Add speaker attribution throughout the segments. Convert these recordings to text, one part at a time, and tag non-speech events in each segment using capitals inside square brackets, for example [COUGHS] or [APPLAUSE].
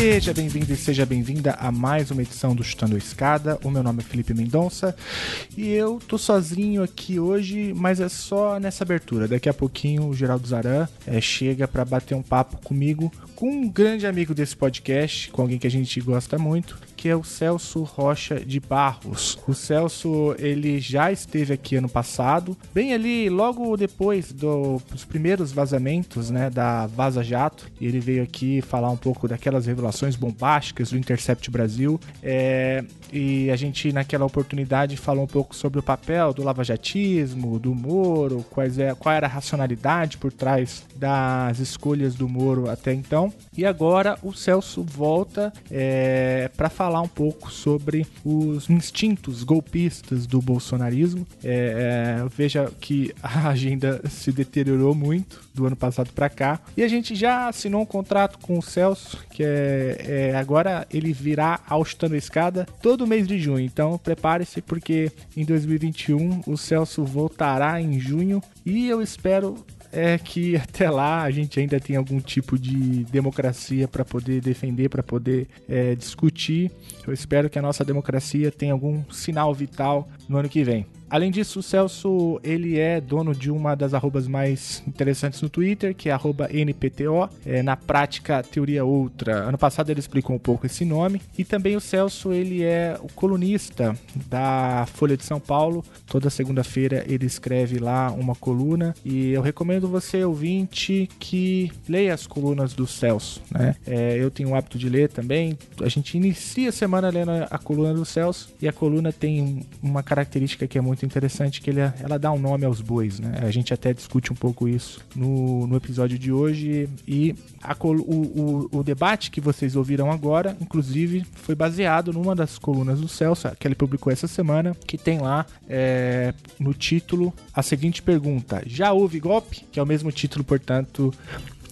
Speaker 1: Seja bem-vindo e seja bem-vinda a mais uma edição do Chutando a Escada. O meu nome é Felipe Mendonça e eu tô sozinho aqui hoje, mas é só nessa abertura. Daqui a pouquinho o Geraldo Zaran é, chega para bater um papo comigo com um grande amigo desse podcast, com alguém que a gente gosta muito, que é o Celso Rocha de Barros. O Celso, ele já esteve aqui ano passado, bem ali logo depois do, dos primeiros vazamentos, né, da Vaza Jato. E ele veio aqui falar um pouco daquelas revelações bombásticas do Intercept Brasil. É, e a gente, naquela oportunidade, falou um pouco sobre o papel do lavajatismo, do Moro, quais é, qual era a racionalidade por trás das escolhas do Moro até então. E agora o Celso volta é, para falar um pouco sobre os instintos golpistas do bolsonarismo. É, é, veja que a [LAUGHS] agenda se deteriorou muito do ano passado para cá. E a gente já assinou um contrato com o Celso, que é, é agora ele virá ao Chutando Escada todo mês de junho. Então prepare-se, porque em 2021 o Celso voltará em junho e eu espero é que [LAUGHS] até lá a gente ainda tem algum tipo de democracia para poder defender, para poder é, discutir. Eu espero que a nossa democracia tenha algum sinal vital no ano que vem. Além disso, o Celso ele é dono de uma das arrobas mais interessantes no Twitter, que é NPTO, é, na prática Teoria Outra. Ano passado ele explicou um pouco esse nome. E também o Celso ele é o colunista da Folha de São Paulo. Toda segunda-feira ele escreve lá uma coluna e eu recomendo você, ouvinte, que leia as colunas do Celso. Né? É, eu tenho o hábito de ler também. A gente inicia a semana lendo a coluna do Celso e a coluna tem uma característica que é muito muito interessante que ele, ela dá um nome aos bois, né? A gente até discute um pouco isso no, no episódio de hoje e a, o, o, o, debate que vocês ouviram agora, inclusive, foi baseado numa das colunas do Celso, que ele publicou essa semana, que tem lá é, no título a seguinte pergunta: Já houve golpe? Que é o mesmo título, portanto,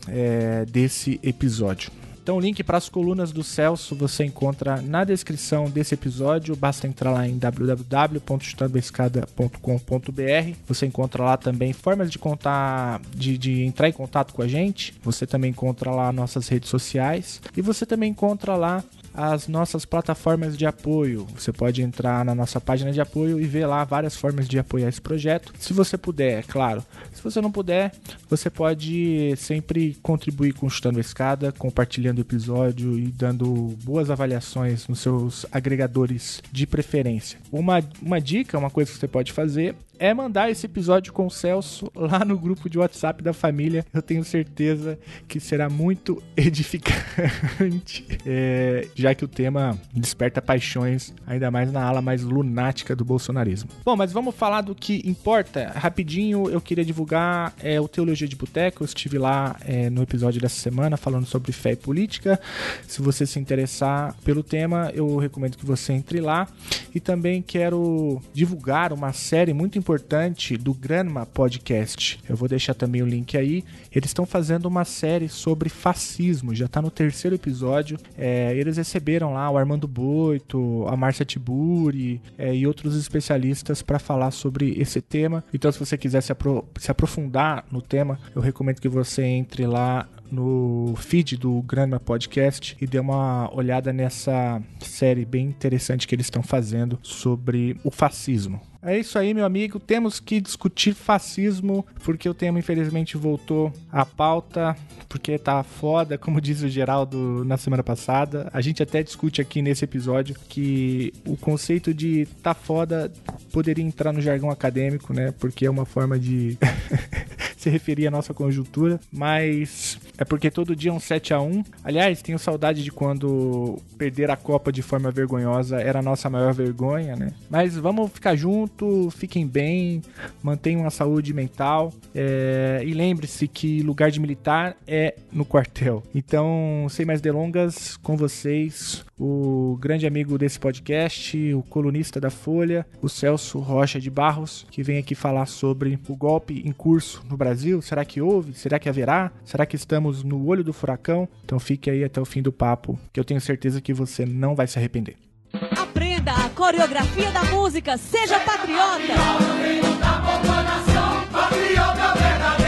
Speaker 1: é, desse episódio. Então, o link para as colunas do Celso você encontra na descrição desse episódio. Basta entrar lá em www.chutandoescada.com.br. Você encontra lá também formas de contar, de, de entrar em contato com a gente. Você também encontra lá nossas redes sociais e você também encontra lá as nossas plataformas de apoio. Você pode entrar na nossa página de apoio e ver lá várias formas de apoiar esse projeto. Se você puder, é claro. Se você não puder, você pode sempre contribuir com Chutando a Escada, compartilhando o episódio e dando boas avaliações nos seus agregadores de preferência. Uma, uma dica, uma coisa que você pode fazer é mandar esse episódio com o Celso lá no grupo de WhatsApp da família. Eu tenho certeza que será muito [LAUGHS] edificante, é, já que o tema desperta paixões, ainda mais na ala mais lunática do bolsonarismo. Bom, mas vamos falar do que importa. Rapidinho, eu queria divulgar é, o Teologia de Boteco. Eu estive lá é, no episódio dessa semana falando sobre fé e política. Se você se interessar pelo tema, eu recomendo que você entre lá. E também quero divulgar uma série muito importante importante do Granma Podcast. Eu vou deixar também o link aí. Eles estão fazendo uma série sobre fascismo, já está no terceiro episódio. É, eles receberam lá o Armando Boito, a Márcia Tiburi é, e outros especialistas para falar sobre esse tema. Então, se você quiser se, apro se aprofundar no tema, eu recomendo que você entre lá no feed do Grama Podcast e dê uma olhada nessa série bem interessante que eles estão fazendo sobre o fascismo. É isso aí, meu amigo. Temos que discutir fascismo, porque o tema infelizmente voltou à pauta, porque tá foda, como diz o Geraldo na semana passada. A gente até discute aqui nesse episódio que o conceito de tá foda poderia entrar no jargão acadêmico, né? Porque é uma forma de [LAUGHS] se referir à nossa conjuntura, mas é porque todo dia é um 7 a 1 Aliás, tenho saudade de quando perder a Copa de forma vergonhosa era a nossa maior vergonha, né? Mas vamos ficar junto, fiquem bem, mantenham a saúde mental é... e lembre-se que lugar de militar é no quartel. Então, sem mais delongas, com vocês, o grande amigo desse podcast, o colunista da Folha, o Celso Rocha de Barros, que vem aqui falar sobre o golpe em curso no Brasil. Será que houve? Será que haverá? Será que estamos no olho do furacão? Então fique aí até o fim do papo, que eu tenho certeza que você não vai se arrepender.
Speaker 2: Aprenda a coreografia da música, seja patriota! Patriota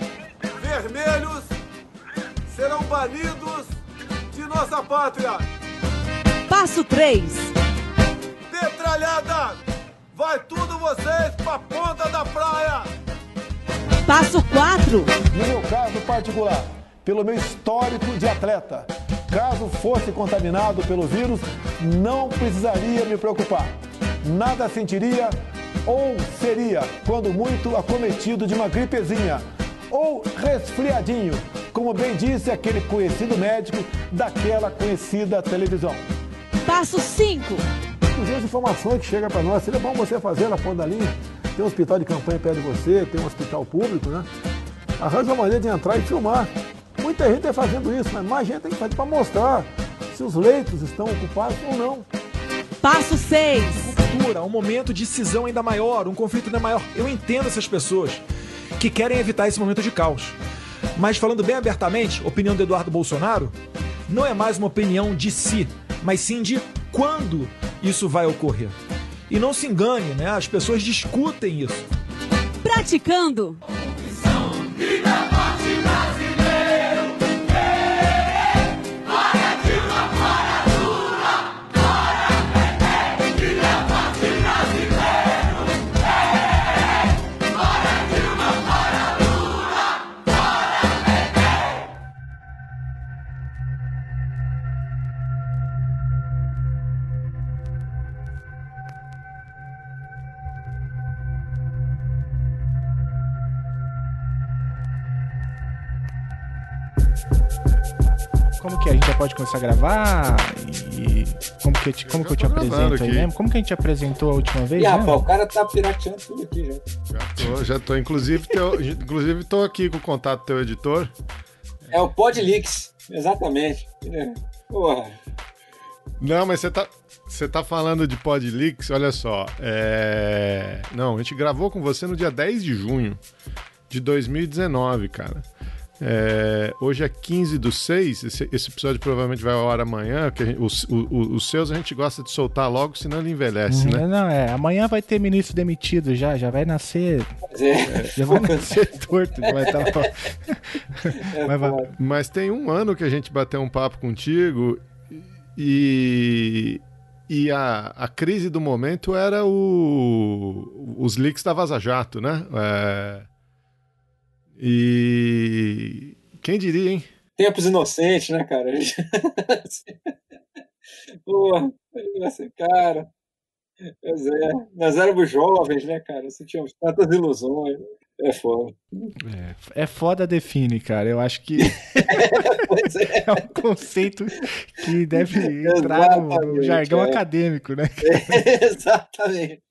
Speaker 3: vermelhos serão banidos de nossa pátria.
Speaker 2: Passo 3.
Speaker 3: Petralhada, vai tudo vocês pra ponta da praia.
Speaker 2: Passo 4.
Speaker 4: No meu caso particular, pelo meu histórico de atleta, caso fosse contaminado pelo vírus, não precisaria me preocupar nada sentiria ou seria, quando muito, acometido de uma gripezinha ou resfriadinho, como bem disse aquele conhecido médico daquela conhecida televisão.
Speaker 2: Passo 5.
Speaker 4: Inclusive as informações que chegam para nós, seria bom você fazer na ponta da linha. Tem um hospital de campanha perto de você, tem um hospital público, né? Arranja uma maneira de entrar e filmar. Muita gente está fazendo isso, mas mais gente tem que fazer para mostrar se os leitos estão ocupados ou não.
Speaker 2: Passo 6.
Speaker 5: Ruptura, um momento de cisão ainda maior, um conflito ainda maior. Eu entendo essas pessoas que querem evitar esse momento de caos. Mas falando bem abertamente, opinião do Eduardo Bolsonaro não é mais uma opinião de si, mas sim de quando isso vai ocorrer. E não se engane, né? As pessoas discutem isso.
Speaker 2: Praticando.
Speaker 1: Pode começar a gravar? E como que, eu te, como que eu te apresento aí mesmo? Como que a gente apresentou a última vez?
Speaker 6: E, rapaz, o cara tá pirateando tudo aqui já.
Speaker 7: Já tô, já tô. Inclusive, teu, inclusive tô aqui com o contato do teu editor.
Speaker 6: É o Podlix, exatamente. Porra.
Speaker 7: Não, mas você tá, você tá falando de Podleaks, olha só. É... Não, a gente gravou com você no dia 10 de junho de 2019, cara. É, hoje é 15 do 6, esse, esse, episódio provavelmente vai ao ar amanhã, que gente, os, os, os, seus a gente gosta de soltar logo, senão ele envelhece, né?
Speaker 1: Não, é, amanhã vai ter ministro demitido já, já vai nascer. É. Já vai [LAUGHS] nascer torto, vai estar tá [LAUGHS]
Speaker 7: Mas, Mas tem um ano que a gente bateu um papo contigo e. E a, a crise do momento era o, os leaks da Vaza Jato, né? É, e quem diria, hein?
Speaker 6: Tempos inocentes, né, cara? [LAUGHS] Porra, cara. Pois é, nós éramos jovens, né, cara? Tinha tantas ilusões. É foda.
Speaker 1: É, é foda define, cara. Eu acho que [LAUGHS] [LAUGHS] é. é. um conceito que deve entrar no, no jargão é. acadêmico, né?
Speaker 6: É, [LAUGHS] exatamente.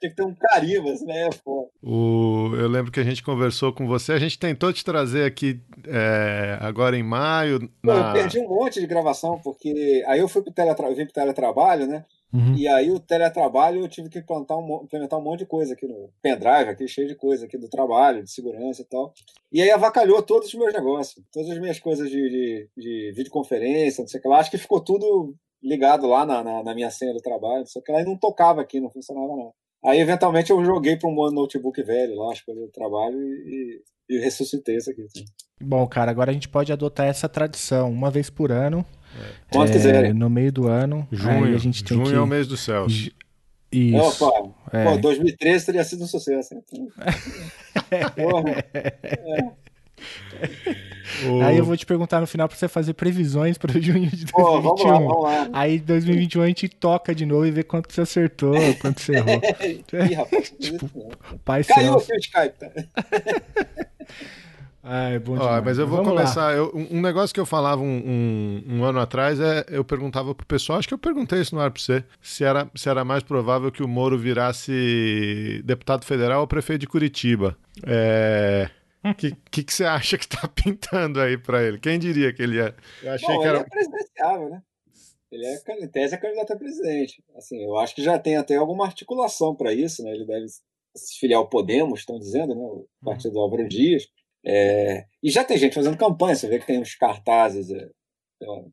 Speaker 6: Tem que ter um carimbo, né? É foda.
Speaker 7: O, eu lembro que a gente conversou com você, a gente tentou te trazer aqui é, agora em maio.
Speaker 6: Na... eu perdi um monte de gravação, porque aí eu fui pro teletra... vim pro teletrabalho, né? Uhum. E aí o teletrabalho eu tive que implantar um, implementar um monte de coisa aqui no pendrive, aqui cheio de coisa aqui do trabalho, de segurança e tal. E aí avacalhou todos os meus negócios, todas as minhas coisas de, de, de videoconferência, não sei o que lá. Acho que ficou tudo ligado lá na, na, na, minha senha do trabalho, só que ela não tocava aqui, não funcionava não. Aí, eventualmente, eu joguei para um notebook velho lá, escolhi o trabalho e, e, ressuscitei isso aqui. Assim.
Speaker 1: Bom, cara, agora a gente pode adotar essa tradição, uma vez por ano.
Speaker 6: É. Quando é, quiserem.
Speaker 1: No meio do ano.
Speaker 7: Junho,
Speaker 1: a gente tem
Speaker 7: junho
Speaker 1: que...
Speaker 7: é o mês do céu.
Speaker 1: Isso.
Speaker 6: Opa, é. pô, 2013 teria sido um sucesso. Então... Porra.
Speaker 1: É. Aí eu vou te perguntar no final pra você fazer previsões para [LAUGHS] junho de 2021. Pô, vamos lá, vamos lá. Aí 2021 a gente toca de novo e vê quanto você acertou, quanto você errou. [LAUGHS] Ih, rapaz, tipo, pai
Speaker 6: Caiu o Skype, tá? [LAUGHS]
Speaker 1: Ai, bom demais.
Speaker 7: Ó, mas eu vou Vamos começar. Eu, um negócio que eu falava um, um, um, ano atrás é eu perguntava pro pessoal, acho que eu perguntei isso no ar pra você, se era, se era mais provável que o Moro virasse deputado federal ou prefeito de Curitiba. É. O que, que, que, você acha que tá [LAUGHS] pintando aí para ele? Quem diria que ele é?
Speaker 6: Eu achei Bom, que era. Ele é presidenciável, né? Ele é, em tese, é candidato a presidente. Assim, eu acho que já tem até alguma articulação para isso, né? Ele deve se filiar ao Podemos, estão dizendo, né? O partido do Álvaro Dias. É... E já tem gente fazendo campanha, você vê que tem uns cartazes, é...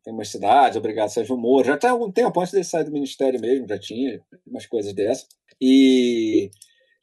Speaker 6: tem umas cidades, obrigado Sérgio Moro. Já tem algum tempo antes dele sair do ministério mesmo, já tinha umas coisas dessas. E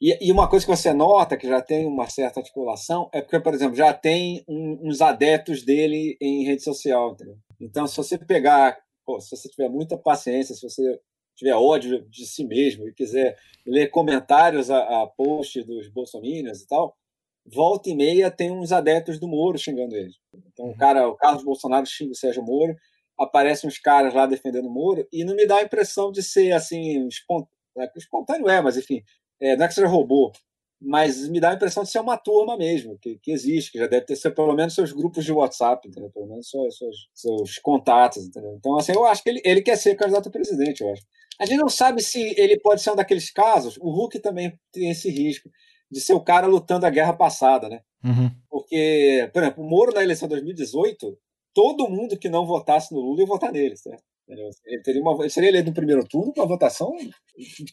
Speaker 6: e, e, uma coisa que você nota que já tem uma certa articulação é porque, por exemplo, já tem um, uns adeptos dele em rede social. Entendeu? Então, se você pegar, pô, se você tiver muita paciência, se você tiver ódio de si mesmo e quiser ler comentários a, a posts dos bolsominions e tal, volta e meia tem uns adeptos do Moro xingando ele. Então, o cara, o Carlos Bolsonaro xinga o Sérgio Moro, aparecem uns caras lá defendendo o Moro e não me dá a impressão de ser assim espontâneo, espontâneo é, mas enfim, é, não é que seja robô, mas me dá a impressão de ser uma turma mesmo, que, que existe, que já deve ter ser pelo menos seus grupos de WhatsApp, entendeu? pelo menos seus, seus, seus contatos. Entendeu? Então, assim, eu acho que ele, ele quer ser candidato a presidente, eu acho. A gente não sabe se ele pode ser um daqueles casos, o Hulk também tem esse risco, de ser o cara lutando a guerra passada, né?
Speaker 1: Uhum.
Speaker 6: Porque, por exemplo, o Moro na eleição de 2018, todo mundo que não votasse no Lula ia votar nele, certo? Ele, teria uma, ele seria eleito no primeiro turno com uma votação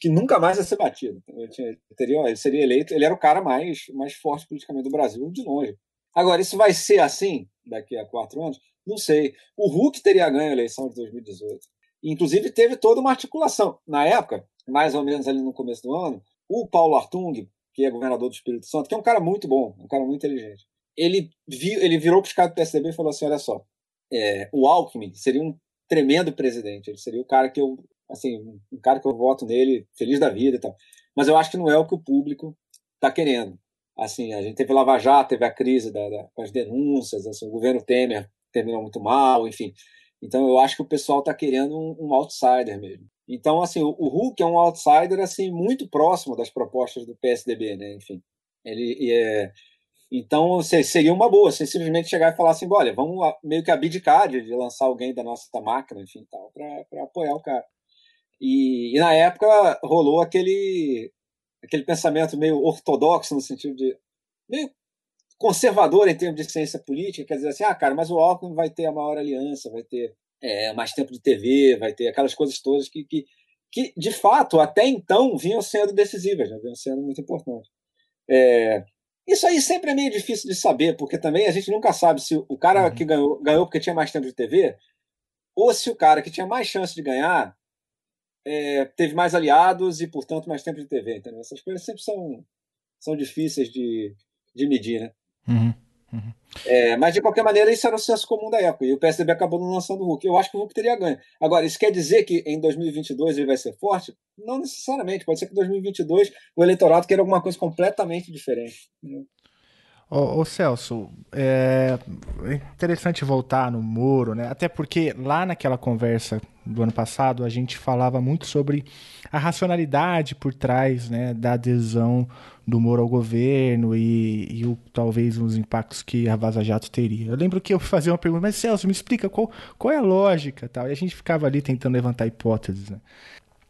Speaker 6: que nunca mais ia ser batida. Ele, tinha, ele, teria, ele seria eleito, ele era o cara mais, mais forte politicamente do Brasil, de longe. Agora, isso vai ser assim daqui a quatro anos? Não sei. O Hulk teria ganho a eleição de 2018. Inclusive, teve toda uma articulação. Na época, mais ou menos ali no começo do ano, o Paulo Artung, que é governador do Espírito Santo, que é um cara muito bom, um cara muito inteligente, ele, viu, ele virou para os caras do PSDB e falou assim: olha só, é, o Alckmin seria um tremendo presidente. Ele seria o cara que eu, assim, um cara que eu voto nele, feliz da vida e tal. Mas eu acho que não é o que o público está querendo. Assim, a gente teve Lava Jato, teve a crise da, da, com as denúncias, assim, o governo Temer terminou muito mal, enfim. Então eu acho que o pessoal está querendo um, um, outsider mesmo. Então, assim, o, Hulk é um outsider assim muito próximo das propostas do PSDB, né? Enfim, ele é, então, seria uma boa, você simplesmente chegar e falar assim, olha, vamos meio que abdicar de, de lançar alguém da nossa máquina, enfim, tal, para apoiar o cara. E, e, na época rolou aquele, aquele pensamento meio ortodoxo, no sentido de. meio conservador em termos de ciência política, quer dizer assim, ah, cara, mas o Alckmin vai ter a maior aliança, vai ter é, mais tempo de TV, vai ter aquelas coisas todas que, que, que de fato, até então, vinham sendo decisivas, né? vinham sendo muito importantes. É, isso aí sempre é meio difícil de saber, porque também a gente nunca sabe se o cara uhum. que ganhou, ganhou porque tinha mais tempo de TV, ou se o cara que tinha mais chance de ganhar é, teve mais aliados e, portanto, mais tempo de TV. Entendeu? Essas coisas sempre são, são difíceis de, de medir, né?
Speaker 1: Uhum. Uhum.
Speaker 6: É, mas de qualquer maneira, isso era o senso comum da época. E o PSDB acabou não lançando o Hulk. Eu acho que o Hulk teria ganho. Agora, isso quer dizer que em 2022 ele vai ser forte? Não necessariamente. Pode ser que em 2022 o eleitorado queira alguma coisa completamente diferente.
Speaker 1: Ô, ô, Celso, é interessante voltar no Moro, né? Até porque lá naquela conversa do ano passado a gente falava muito sobre a racionalidade por trás né, da adesão do Moro ao governo e, e o, talvez os impactos que a Vaza Jato teria. Eu lembro que eu fazia uma pergunta, mas Celso, me explica qual, qual é a lógica tal. E a gente ficava ali tentando levantar hipóteses, né?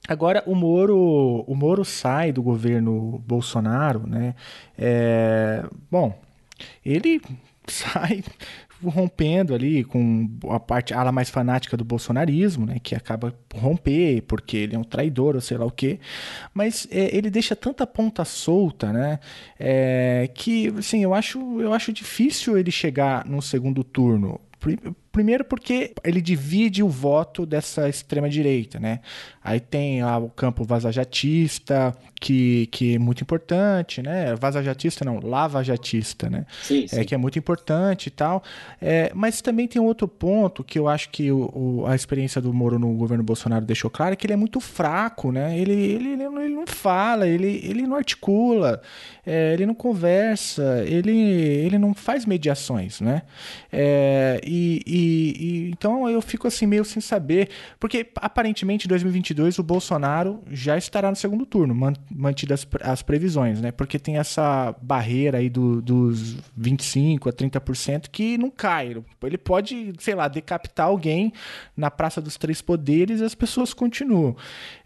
Speaker 1: Agora o Moro, o Moro sai do governo Bolsonaro, né? É, bom, ele [LAUGHS] sai rompendo ali com a parte ala mais fanática do bolsonarismo, né, que acaba romper porque ele é um traidor ou sei lá o quê, mas é, ele deixa tanta ponta solta, né, é, que assim eu acho eu acho difícil ele chegar no segundo turno Primeiro porque ele divide o voto dessa extrema-direita, né? Aí tem lá o campo vazajatista, que, que é muito importante, né? Vazajatista não, lavajatista, né?
Speaker 6: Sim, sim.
Speaker 1: É, que é muito importante e tal. É, mas também tem outro ponto que eu acho que o, o, a experiência do Moro no governo Bolsonaro deixou claro, é que ele é muito fraco, né? Ele, ele, ele, não, ele não fala, ele, ele não articula, é, ele não conversa, ele, ele não faz mediações, né? É, e, e, e, então eu fico assim meio sem saber, porque aparentemente em 2022 o Bolsonaro já estará no segundo turno, mantidas as previsões, né? Porque tem essa barreira aí do, dos 25 a 30% que não cai. Ele pode, sei lá, decapitar alguém na Praça dos Três Poderes e as pessoas continuam.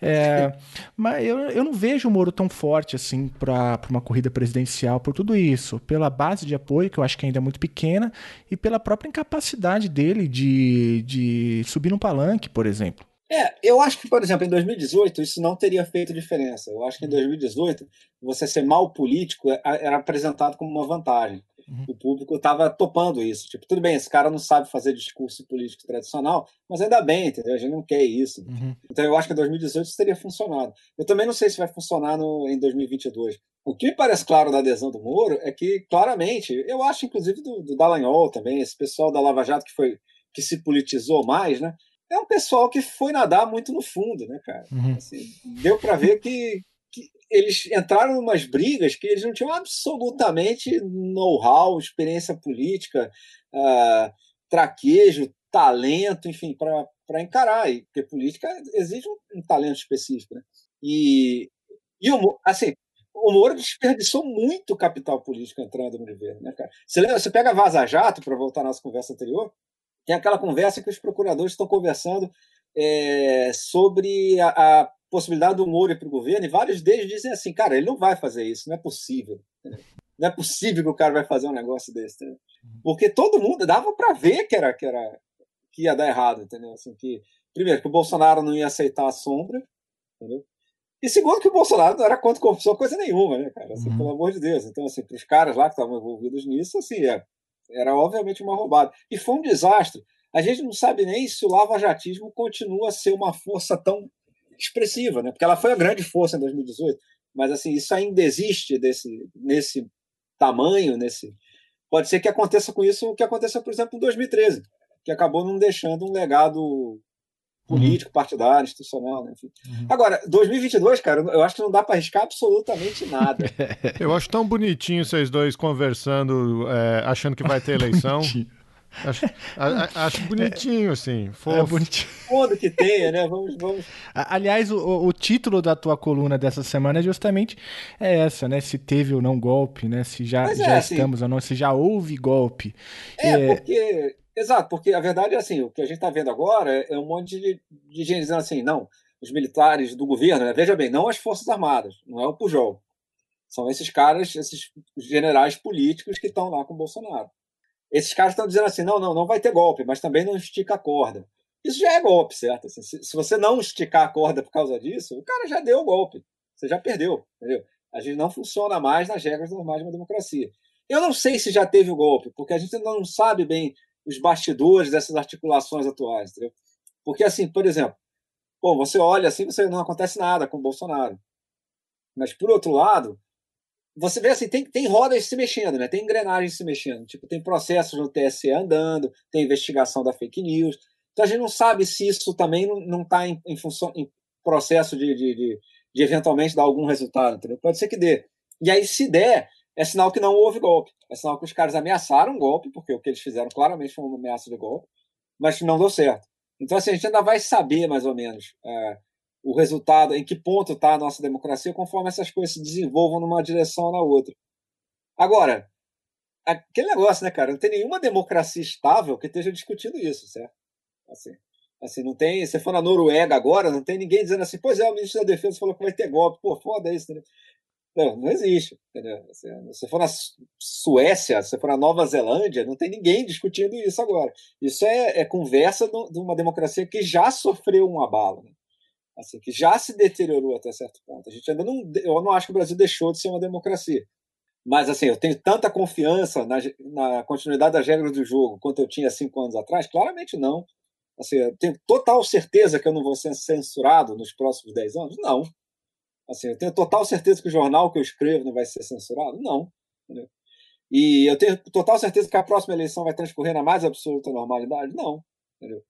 Speaker 1: É, [LAUGHS] mas eu, eu não vejo o Moro tão forte assim para uma corrida presidencial por tudo isso, pela base de apoio que eu acho que ainda é muito pequena e pela própria incapacidade dele de, de subir no palanque, por exemplo.
Speaker 6: É, eu acho que, por exemplo, em 2018 isso não teria feito diferença. Eu acho que em 2018 você ser mal político é, era apresentado como uma vantagem. Uhum. O público estava topando isso. Tipo, tudo bem, esse cara não sabe fazer discurso político tradicional, mas ainda bem, entendeu? A gente não quer isso. Uhum. Então eu acho que em 2018 isso teria funcionado. Eu também não sei se vai funcionar no, em 2022. O que parece claro da adesão do Moro é que, claramente, eu acho inclusive do, do Dallagnol também, esse pessoal da Lava Jato que foi que se politizou mais, né? é um pessoal que foi nadar muito no fundo, né, cara? Uhum. Assim, deu para ver que, que eles entraram em umas brigas que eles não tinham absolutamente know-how, experiência política, uh, traquejo, talento, enfim, para encarar. E, porque política exige um, um talento específico. Né? E, e o, assim, o Moro desperdiçou muito capital político entrando no governo. Né, cara? Você, lembra, você pega Vaza Jato, para voltar à nossa conversa anterior, tem aquela conversa que os procuradores estão conversando é, sobre a, a, possibilidade do Moro para o governo, e vários deles dizem assim, cara, ele não vai fazer isso, não é possível. [LAUGHS] Não é possível que o cara vai fazer um negócio desse. Entendeu? Porque todo mundo dava para ver que era, que era que ia dar errado, entendeu? Assim, que, primeiro, que o Bolsonaro não ia aceitar a sombra, entendeu? E segundo, que o Bolsonaro não era contra corrupção coisa nenhuma, né, cara? Assim, uhum. Pelo amor de Deus. Então, assim, para os caras lá que estavam envolvidos nisso, assim, é, era obviamente uma roubada. E foi um desastre. A gente não sabe nem se o lavajatismo continua a ser uma força tão expressiva, né? porque ela foi a grande força em 2018, mas assim isso ainda existe desse, nesse tamanho, nesse pode ser que aconteça com isso o que aconteceu, por exemplo, em 2013, que acabou não deixando um legado político, uhum. partidário, institucional, né? Enfim. Uhum. Agora, 2022, cara, eu acho que não dá para arriscar absolutamente nada. [LAUGHS]
Speaker 7: eu acho tão bonitinho vocês dois conversando, é, achando que vai ter [LAUGHS] eleição. Acho, a, acho [LAUGHS] bonitinho, assim. É fofo. É
Speaker 6: bonitinho. [LAUGHS] Quando que tenha, né? Vamos, vamos.
Speaker 1: Aliás, o, o, título da tua coluna dessa semana é justamente essa, né? Se teve ou não golpe, né? Se já, é, já assim, estamos ou não, se já houve golpe.
Speaker 6: É, é, porque Exato, porque a verdade é assim, o que a gente está vendo agora é um monte de, de gente dizendo assim, não, os militares do governo, né? veja bem, não as Forças Armadas, não é o Pujol. São esses caras, esses generais políticos que estão lá com o Bolsonaro. Esses caras estão dizendo assim, não, não, não vai ter golpe, mas também não estica a corda. Isso já é golpe, certo? Assim, se, se, você não esticar a corda por causa disso, o cara já deu o golpe. Você já perdeu, entendeu? A gente não funciona mais nas regras normais de uma democracia. Eu não sei se já teve o golpe, porque a gente ainda não sabe bem os bastidores dessas articulações atuais. Entendeu? Porque, assim, por exemplo, bom, você olha assim, você não acontece nada com o Bolsonaro. Mas, por outro lado, você vê assim, tem, tem rodas se mexendo, né? tem engrenagens se mexendo. Tipo, tem processos no TSE andando, tem investigação da fake news. Então a gente não sabe se isso também não está em, em, função, em processo de, de, de, de, eventualmente dar algum resultado. Entendeu? Pode ser que dê. E aí, se der, é sinal que não houve golpe. É sinal que os caras ameaçaram um golpe, porque o que eles fizeram claramente foi uma ameaça de golpe, mas não deu certo. Então, assim, a gente ainda vai saber mais ou menos é, o resultado, em que ponto está a nossa democracia, conforme essas coisas se desenvolvam numa direção ou na outra. Agora, aquele negócio, né, cara? Não tem nenhuma democracia estável que esteja discutindo isso, certo? Assim, assim não tem. Se for na Noruega agora, não tem ninguém dizendo assim, pois é, o ministro da Defesa falou que vai ter golpe. Pô, foda isso, entendeu? Não, não existe. Entendeu? Se for na Suécia, se for na Nova Zelândia, não tem ninguém discutindo isso agora. Isso é, é conversa de uma democracia que já sofreu um abalo, né? Assim, que já se deteriorou até certo ponto. A gente ainda não, eu não acho que o Brasil deixou de ser uma democracia, Mas, assim, eu tenho tanta confiança na, na continuidade das regras do jogo quanto eu tinha cinco anos atrás? Claramente não. Assim, eu tenho total certeza que eu não vou ser censurado nos próximos dez anos? Não. Assim, eu tenho total certeza que o jornal que eu escrevo não vai ser censurado? Não. Entendeu? E eu tenho total certeza que a próxima eleição vai transcorrer na mais absoluta normalidade? Não. Entendeu?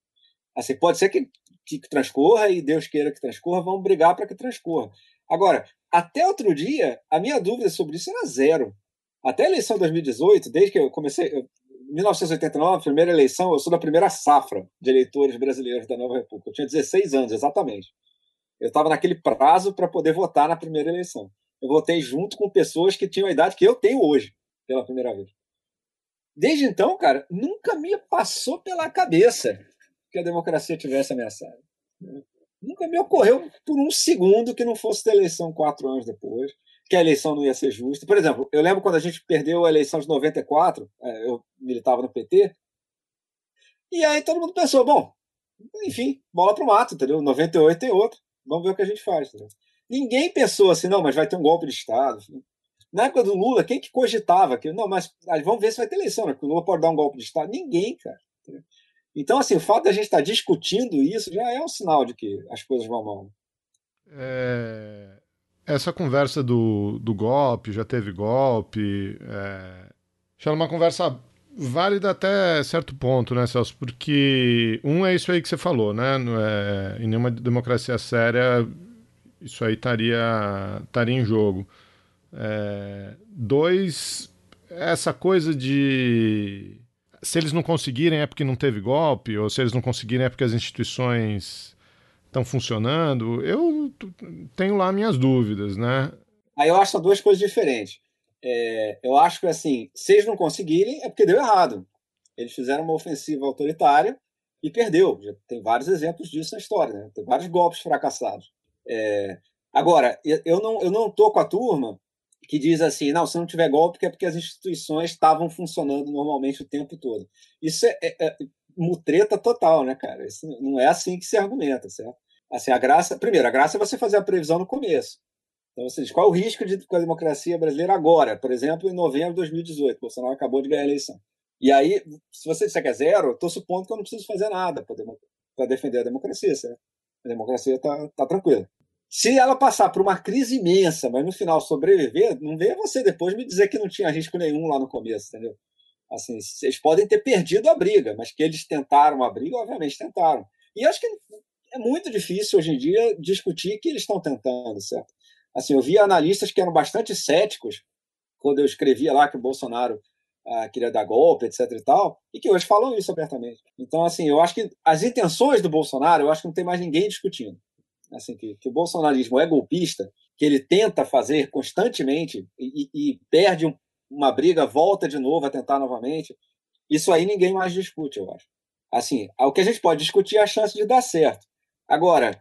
Speaker 6: Assim, pode ser que, que transcorra e Deus queira que transcorra, vamos brigar para que transcorra. Agora, até outro dia, a minha dúvida sobre isso era zero. Até a eleição de 2018, desde que eu comecei, eu, 1989, primeira eleição, eu sou da primeira safra de eleitores brasileiros da Nova República. Eu tinha 16 anos, exatamente. Eu estava naquele prazo para poder votar na primeira eleição. Eu votei junto com pessoas que tinham a idade que eu tenho hoje, pela primeira vez. Desde então, cara, nunca me passou pela cabeça que a democracia tivesse ameaçada. Nunca me ocorreu por um segundo que não fosse da eleição quatro anos depois, que a eleição não ia ser justa. Por exemplo, eu lembro quando a gente perdeu a eleição de 94, é, eu militava no PT, e aí todo mundo pensou, bom, enfim, bola pro mato, entendeu? 98 tem outro, vamos ver o que a gente faz. Entendeu? Ninguém pensou assim, não, mas vai ter um golpe de Estado. Na época do Lula, quem que cogitava que, não, mas vamos ver se vai ter eleição, né? O Lula pode dar um golpe de Estado. Ninguém, cara. Entendeu? Então, assim, o fato de a gente estar discutindo isso já é um sinal de que as coisas vão mal.
Speaker 7: É... Essa conversa do, do golpe, já teve golpe, é... já é uma conversa válida até certo ponto, né, Celso? Porque um é isso aí que você falou, né? É... Em nenhuma democracia séria isso aí estaria, estaria em jogo. É... Dois, essa coisa de se eles não conseguirem é porque não teve golpe, ou se eles não conseguirem é porque as instituições estão funcionando. Eu tenho lá minhas dúvidas, né?
Speaker 6: Aí eu acho duas coisas diferentes. É, eu acho que assim, se eles não conseguirem é porque deu errado. Eles fizeram uma ofensiva autoritária e perdeu. Já tem vários exemplos disso na história, né? Tem vários golpes fracassados. É, agora, eu não, eu não tô com a turma que diz assim, não, se não tiver golpe é porque as instituições estavam funcionando normalmente o tempo todo. Isso é, é, é mutreta total, né, cara? Isso não é assim que se argumenta, certo? Assim, a graça, primeiro, a graça é você fazer a previsão no começo. Então você diz, qual é o risco de, com a democracia brasileira agora? Por exemplo, em novembro de 2018, Bolsonaro acabou de ganhar a eleição. E aí, se você disser que é zero, estou supondo que eu não preciso fazer nada para defender a democracia, certo? A democracia está tá tranquila. Se ela passar por uma crise imensa, mas no final sobreviver, não venha você depois me dizer que não tinha risco nenhum lá no começo, entendeu? Assim, vocês podem ter perdido a briga, mas que eles tentaram a briga, obviamente tentaram. E acho que é muito difícil hoje em dia discutir que eles estão tentando, certo? Assim, eu vi analistas que eram bastante céticos quando eu escrevia lá que o Bolsonaro ah, queria dar golpe, etc e tal, e que hoje falam isso abertamente. Então, assim, eu acho que as intenções do Bolsonaro, eu acho que não tem mais ninguém discutindo assim, que, que o bolsonarismo é golpista, que ele tenta fazer constantemente e, e perde um, uma briga, volta de novo a tentar novamente, isso aí ninguém mais discute, eu acho. Assim, o que a gente pode discutir é a chance de dar certo. Agora,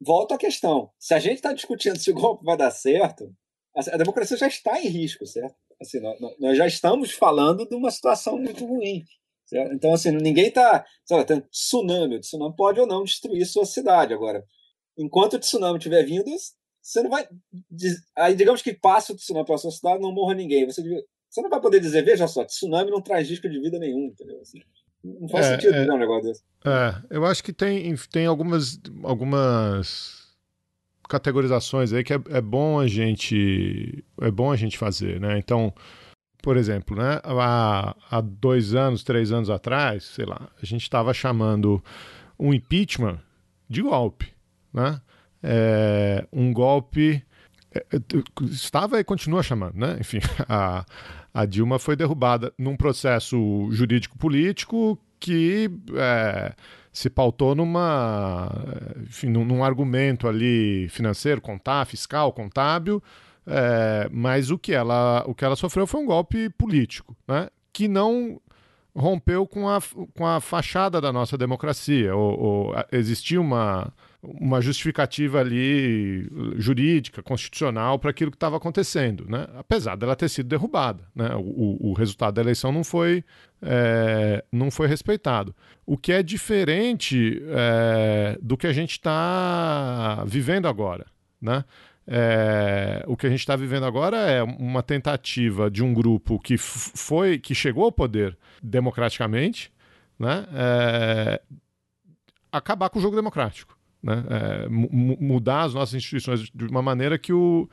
Speaker 6: volta à questão. Se a gente está discutindo se o golpe vai dar certo, a democracia já está em risco, certo? Assim, nós, já estamos falando de uma situação muito ruim. Certo? Então, assim, ninguém está. Tsunami. O tsunami pode ou não destruir sua cidade. Agora, enquanto o tsunami estiver vindo, você não vai. Aí, digamos que passe o tsunami pela sua cidade, não morra ninguém. Você, você não vai poder dizer, veja só, tsunami não traz risco de vida nenhum, entendeu? Assim, não faz é, sentido é, um negócio desse.
Speaker 7: É, eu acho que tem, tem algumas, algumas categorizações aí que é, é bom a gente é bom a gente fazer, né? Então, por exemplo, né, há, há dois anos, três anos atrás, sei lá, a gente estava chamando um impeachment de golpe né? É, um golpe é, é, estava e continua chamando, né? Enfim, [LAUGHS] a, a Dilma foi derrubada num processo jurídico-político que é, se pautou numa, enfim, num, num, argumento ali financeiro, contábil, fiscal, contábil, é, mas o que, ela, o que ela sofreu foi um golpe político, né? Que não rompeu com a, com a fachada da nossa democracia. Ou, ou existia uma uma justificativa ali jurídica, constitucional para aquilo que estava acontecendo, né? apesar dela ter sido derrubada. Né? O, o, resultado da eleição não foi, é, não foi respeitado. O que é diferente é, do que a gente está vivendo agora. Né? É, o que a gente está vivendo agora é uma tentativa de um grupo que foi que chegou ao poder democraticamente, né, é, acabar com o jogo democrático, né, é, mudar as nossas instituições de uma maneira que o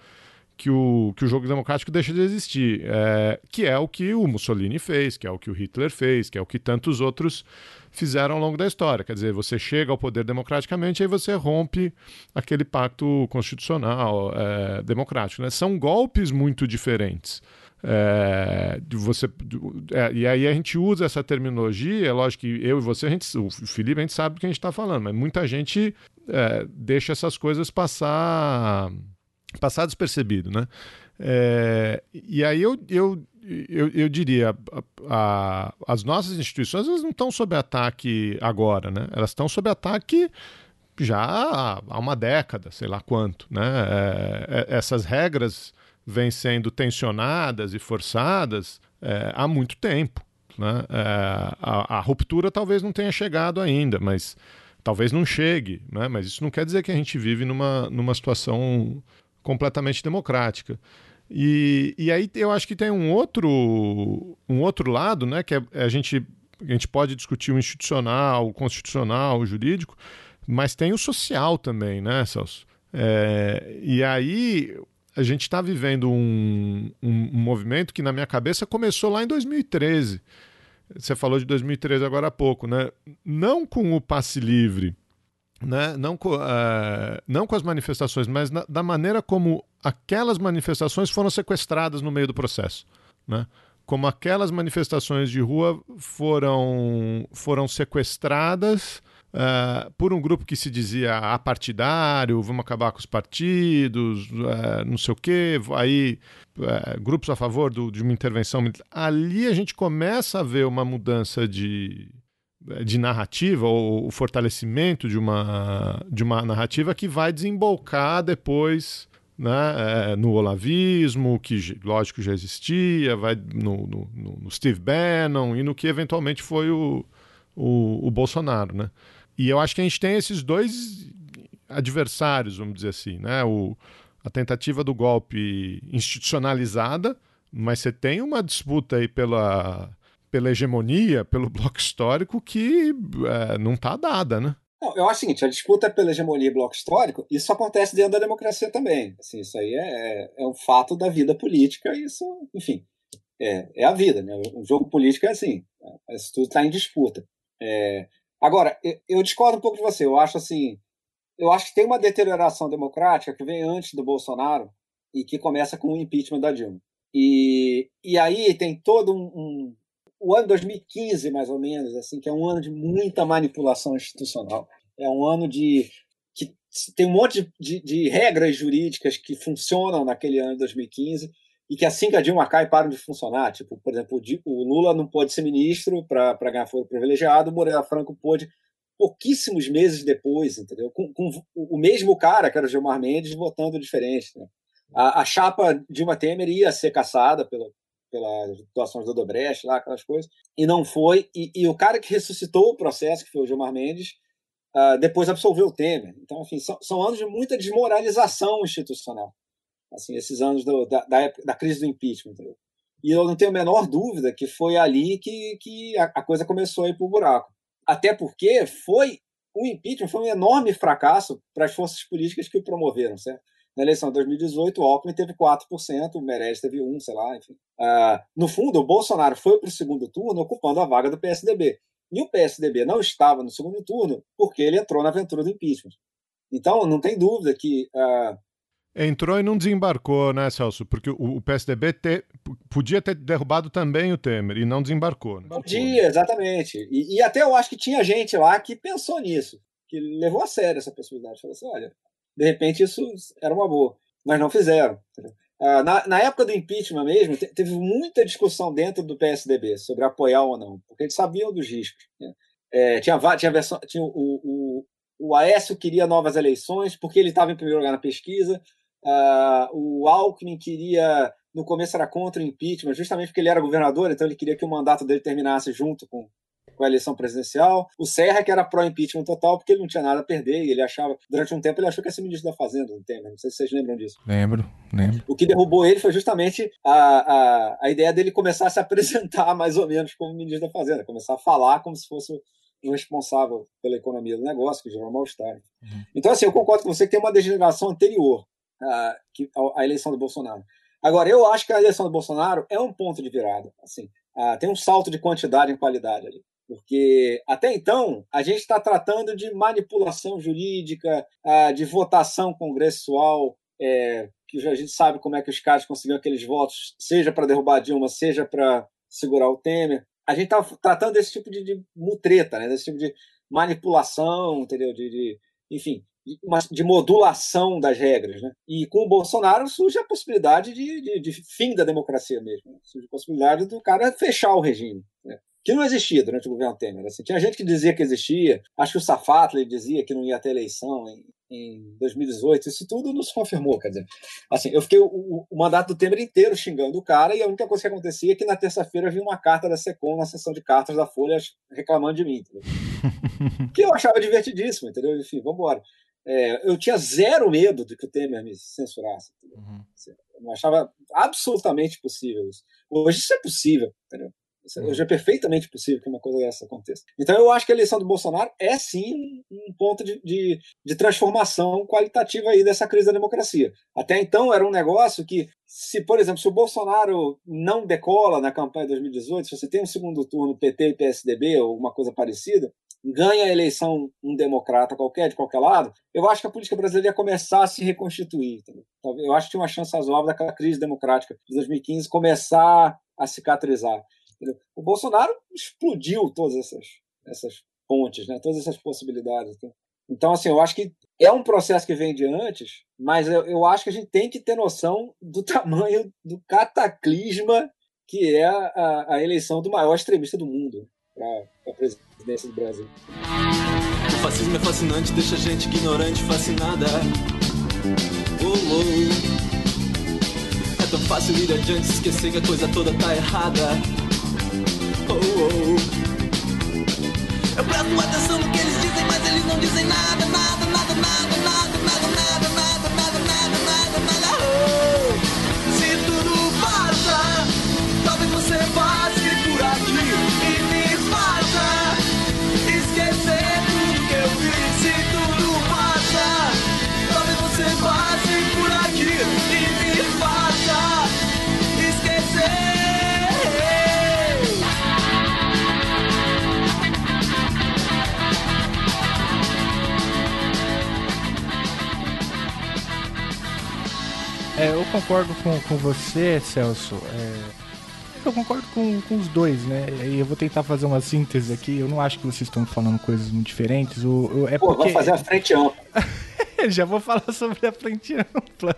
Speaker 7: que o, que o jogo democrático deixa de existir, é, que é o que o Mussolini fez, que é o que o Hitler fez, que é o que tantos outros fizeram ao longo da história. Quer dizer, você chega ao poder democraticamente e aí você rompe aquele pacto constitucional é, democrático. Né? São golpes muito diferentes. É, de você, é, e aí a gente usa essa terminologia, é lógico que eu e você, a gente, o Felipe, a gente sabe do que a gente está falando, mas muita gente é, deixa essas coisas passar passar despercebido, né? É, e aí eu, eu, eu, eu diria, a, a, as nossas instituições elas não estão sob ataque agora, né? Elas estão sob ataque já há uma década, sei lá quanto, né? É, é, essas regras vêm sendo tensionadas e forçadas é, há muito tempo, né? É, a, a ruptura talvez não tenha chegado ainda, mas talvez não chegue, né? Mas isso não quer dizer que a gente vive numa, numa situação completamente democrática. E, e aí eu acho que tem um outro, um outro lado, né, que é, a, gente, a gente pode discutir o institucional, o constitucional, o jurídico, mas tem o social também, né, Celso? É, e aí a gente está vivendo um, um, um, movimento que, na minha cabeça, começou lá em 2013. Você falou de 2013 agora há pouco, né? Não com o passe livre, né? não, com, uh, não com as manifestações, mas na, da maneira como aquelas manifestações foram sequestradas no meio do processo. Né? Como aquelas manifestações de rua foram, foram sequestradas uh, por um grupo que se dizia apartidário, vamos acabar com os partidos, uh, não sei o quê, aí grupos a favor do, de uma intervenção militar. Ali a gente começa a ver uma mudança de de narrativa ou o fortalecimento de uma, de uma narrativa que vai desembocar depois né, é, no olavismo, que lógico já existia, vai no, no, no, Steve Bannon e no que eventualmente foi o, o, o, Bolsonaro. Né? E eu acho que a gente tem esses dois adversários, vamos dizer assim, né? o, a tentativa do golpe institucionalizada, mas você tem uma disputa aí pela pela hegemonia, pelo bloco histórico, que é, não está dada, né?
Speaker 6: Não, eu acho o seguinte, a disputa pela hegemonia e bloco histórico, isso acontece dentro da democracia também. Assim, isso aí é, é, é um fato da vida política, isso, enfim, é, é a vida. Né? O jogo político é assim, é, isso tudo está em disputa. É, agora, eu, discordo um pouco de você, eu acho assim, eu acho que tem uma deterioração democrática que vem antes do Bolsonaro e que começa com o impeachment da Dilma. E, e aí tem todo um, um o ano 2015, mais ou menos, assim, que é um ano de muita manipulação institucional. É um ano de que tem um monte de, de, de regras jurídicas que funcionam naquele ano de 2015 e que assim que a Dilma cai param de funcionar. Tipo, por exemplo, o Lula não pôde ser ministro para ganhar foro privilegiado, o Moreira Franco pôde pouquíssimos meses depois, entendeu? Com, com, o mesmo cara, que era o Gilmar Mendes, votando diferente. Né? A, a chapa Dilma Temer ia ser caçada pelo, pelas doações do Odebrecht, lá, aquelas coisas, e não foi. E, e, o cara que ressuscitou o processo, que foi o Gilmar Mendes, uh, depois absolveu o Temer. Então, enfim, são, são, anos de muita desmoralização institucional. Assim, esses anos do, da, da, da, crise do impeachment. Entendeu? E eu não tenho a menor dúvida que foi ali que, que a, a coisa começou a ir para o buraco. Até porque foi o impeachment foi um enorme fracasso para as forças políticas que o promoveram, certo? Na eleição de 2018, o Alckmin teve 4%, o Meirelles teve 1%, sei lá, enfim. Uh, no fundo, o Bolsonaro foi para o segundo turno ocupando a vaga do PSDB. E o PSDB não estava no segundo turno porque ele entrou na aventura do impeachment. Então, não tem dúvida que. Uh...
Speaker 7: Entrou e não desembarcou, né, Celso? Porque o, PSDB te, podia ter derrubado também o Temer e não desembarcou. Né?
Speaker 6: Podia, exatamente. E, e, até eu acho que tinha gente lá que pensou nisso, que levou a sério essa possibilidade. Falou assim: olha, de repente isso era uma boa. Mas não fizeram. Ah, na, na, época do impeachment mesmo, teve muita discussão dentro do PSDB sobre apoiar ou não, porque eles sabiam dos riscos. Né? É, tinha, tinha, versão, tinha o, o, o Aécio queria novas eleições, porque ele estava em primeiro lugar na pesquisa. Uh, o Alckmin queria, no começo era contra o impeachment, justamente porque ele era governador, então ele queria que o mandato dele terminasse junto com, com a eleição presidencial. O Serra, que era pró-impeachment total, porque ele não tinha nada a perder, e ele achava, durante um tempo, ele achou que ia ser ministro da Fazenda do Temer. Não sei se vocês lembram disso.
Speaker 1: Lembro, lembro.
Speaker 6: O que derrubou ele foi justamente a, a, a ideia dele começar a se apresentar [LAUGHS] mais ou menos como ministro da Fazenda, começar a falar como se fosse o responsável pela economia do negócio, que gerou mal-estar. Uhum. Então, assim, eu concordo com você que tem uma degeneração anterior à, à eleição do Bolsonaro. Agora, eu acho que a eleição do Bolsonaro é um ponto de virada. Assim, ah, tem um salto de quantidade em qualidade ali. Porque até então a gente está tratando de manipulação jurídica, de votação congressual, é, que a gente sabe como é que os caras conseguiram aqueles votos, seja para derrubar Dilma, seja para segurar o Temer. A gente está tratando desse tipo de, de mutreta, né? desse tipo de manipulação, entendeu? De, de enfim, de modulação das regras. Né? E com o Bolsonaro surge a possibilidade de, de, de fim da democracia mesmo. Né? Surge a possibilidade do cara fechar o regime. Né? Que não existia durante o governo Temer. Assim, tinha gente que dizia que existia. Acho que o Safatli dizia que não ia ter eleição em, em 2018. Isso tudo nos confirmou. Quer dizer, assim, eu fiquei o, o, mandato do Temer inteiro xingando o cara e a única coisa que acontecia é que na terça-feira vinha uma carta da SECOM na sessão de cartas da Folha reclamando de mim. [LAUGHS] que eu achava divertidíssimo, entendeu? Enfim, vamos embora. É, eu tinha zero medo de que o Temer me censurasse. Uhum. Eu não achava absolutamente possível isso. Hoje isso é possível, entendeu? Isso uhum. hoje é perfeitamente possível que uma coisa dessa aconteça. Então eu acho que a eleição do Bolsonaro é sim um ponto de, de, de transformação qualitativa aí dessa crise da democracia. Até então era um negócio que, se, por exemplo, se o Bolsonaro não decola na campanha de 2018, se você tem um segundo turno PT e PSDB ou alguma coisa parecida, ganha a eleição um democrata qualquer, de qualquer lado, eu acho que a política brasileira ia começar a se reconstituir. Entendeu? Eu acho que tinha uma chance razoável daquela crise democrática de 2015 começar a cicatrizar. O Bolsonaro explodiu todas essas, essas pontes, né? todas essas possibilidades. Entendeu? Então, assim, eu acho que é um processo que vem de antes, mas eu, eu acho que a gente tem que ter noção do [LAUGHS] tamanho do cataclisma que é a, a eleição do maior extremista do mundo para a presidência do Brasil.
Speaker 2: O fascismo é fascinante, deixa a gente ignorante, fascinada. Oh, oh. É tão fácil ir adiante, esquecer que a coisa toda tá errada. Oh, oh. Eu presto atenção no que eles dizem, mas eles não dizem nada, nada, nada, nada, nada, nada, nada. nada.
Speaker 1: É, eu concordo com, com você, Celso. É, eu concordo com, com os dois, né? E eu vou tentar fazer uma síntese aqui. Eu não acho que vocês estão falando coisas muito diferentes. O, o é
Speaker 6: Pô,
Speaker 1: porque...
Speaker 6: vamos fazer a frente ampla. [LAUGHS]
Speaker 1: Já vou falar sobre a frente ampla.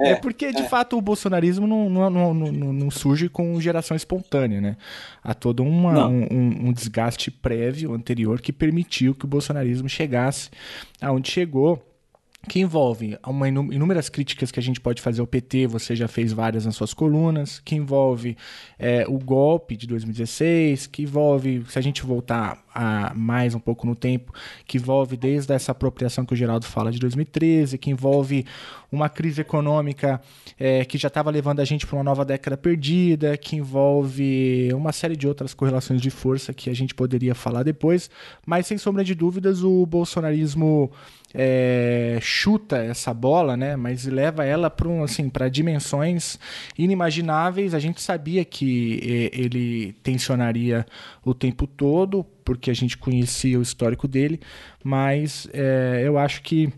Speaker 1: É, é porque, de é. fato, o bolsonarismo não, não, não, não, surge com geração espontânea, né? Há todo uma, um, um, desgaste prévio, anterior, que permitiu que o bolsonarismo chegasse aonde chegou que envolve uma inúmeras críticas que a gente pode fazer ao PT, você já fez várias nas suas colunas, que envolve é, o golpe de 2016, que envolve, se a gente voltar a mais um pouco no tempo, que envolve desde essa apropriação que o Geraldo fala de 2013, que envolve uma crise econômica é, que já estava levando a gente para uma nova década perdida, que envolve uma série de outras correlações de força que a gente poderia falar depois, mas sem sombra de dúvidas o bolsonarismo é, chuta essa bola, né? Mas leva ela para um, assim, para dimensões inimagináveis. A gente sabia que é, ele tensionaria o tempo todo, porque a gente conhecia o histórico dele, mas é, eu acho que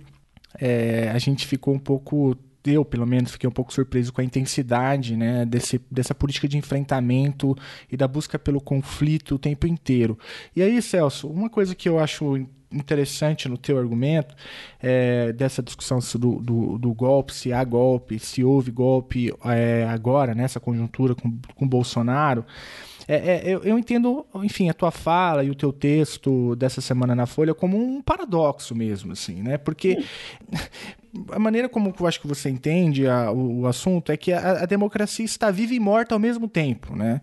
Speaker 1: é, a gente ficou um pouco eu, pelo menos, fiquei um pouco surpreso com a intensidade né, desse, dessa política de enfrentamento e da busca pelo conflito o tempo inteiro. E aí, Celso, uma coisa que eu acho interessante no teu argumento é, dessa discussão do, do, do, golpe, se há golpe, se houve golpe é, agora, nessa conjuntura com, com Bolsonaro. É, é, eu, eu, entendo, enfim, a tua fala e o teu texto dessa semana na Folha como um paradoxo mesmo, assim, né? Porque [LAUGHS] a maneira como eu acho que você entende a, o, o, assunto é que a, a, democracia está viva e morta ao mesmo tempo, né?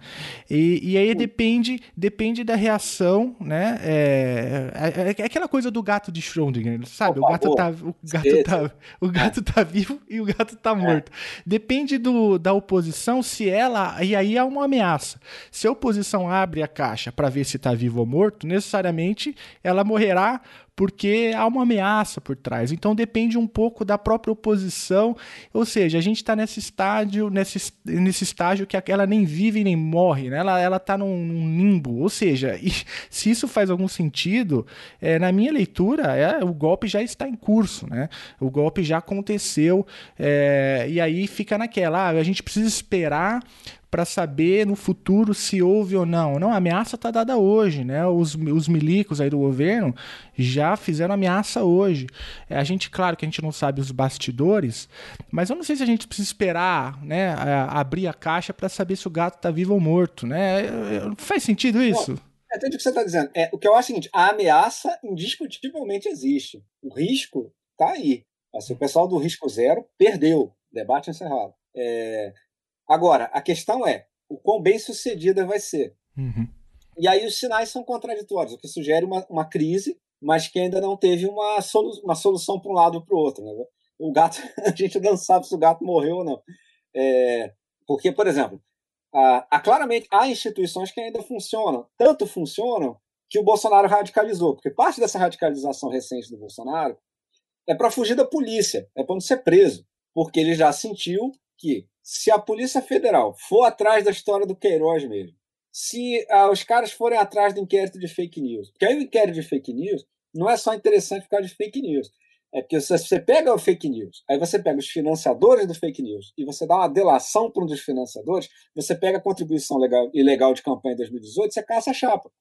Speaker 1: E, e aí depende, depende da reação, né? É, é, é aquela coisa do gato de Schrödinger, sabe? O gato tá, o gato tá, o gato tá vivo e o gato tá morto. Depende do, da oposição se ela e aí há uma ameaça. Se a oposição abre a caixa para ver se está vivo ou morto, necessariamente ela morrerá porque há uma ameaça por trás. Então depende um pouco da própria oposição. Ou seja, a gente está nesse estágio, nesse, nesse estágio que ela nem vive nem morre, né? Ela, ela tá num, num limbo. Ou seja, [LAUGHS] se isso faz algum sentido, é, na minha leitura, é, o golpe já está em curso, né? O golpe já aconteceu. É, e aí fica naquela, ah, a gente precisa esperar para saber no futuro se houve ou não. Não, a ameaça está dada hoje, né? Os, os milicos aí do governo já fizeram ameaça hoje. É, a gente, claro que a gente não sabe os bastidores, mas eu não sei se a gente precisa esperar, né, a, abrir a caixa para saber se o gato está vivo ou morto, né? Faz sentido isso?
Speaker 6: É, entende o que você está dizendo. É, o que eu acho é o seguinte, a ameaça indiscutivelmente existe. O risco está aí. Assim, o pessoal do risco zero perdeu. Debate encerrado. É, Agora, a questão é o quão bem sucedida vai ser.
Speaker 1: Uhum.
Speaker 6: E aí os sinais são contraditórios, o que sugere uma, uma crise, mas que ainda não teve uma, solu uma solução para um lado ou para o outro. Né? O gato, [LAUGHS] a gente não sabe se o gato morreu ou não. É, porque, por exemplo, há, há, claramente há instituições que ainda funcionam, tanto funcionam que o Bolsonaro radicalizou, porque parte dessa radicalização recente do Bolsonaro é para fugir da polícia, é para não ser preso, porque ele já sentiu que se a Polícia Federal for atrás da história do Queiroz mesmo, se ah, os caras forem atrás do inquérito de fake news, porque aí o inquérito de fake news não é só interessante ficar de fake news, é porque se você pega o fake news, aí você pega os financiadores do fake news e você dá uma delação para um dos financiadores, você pega a contribuição legal, ilegal de campanha em 2018, você caça a chapa.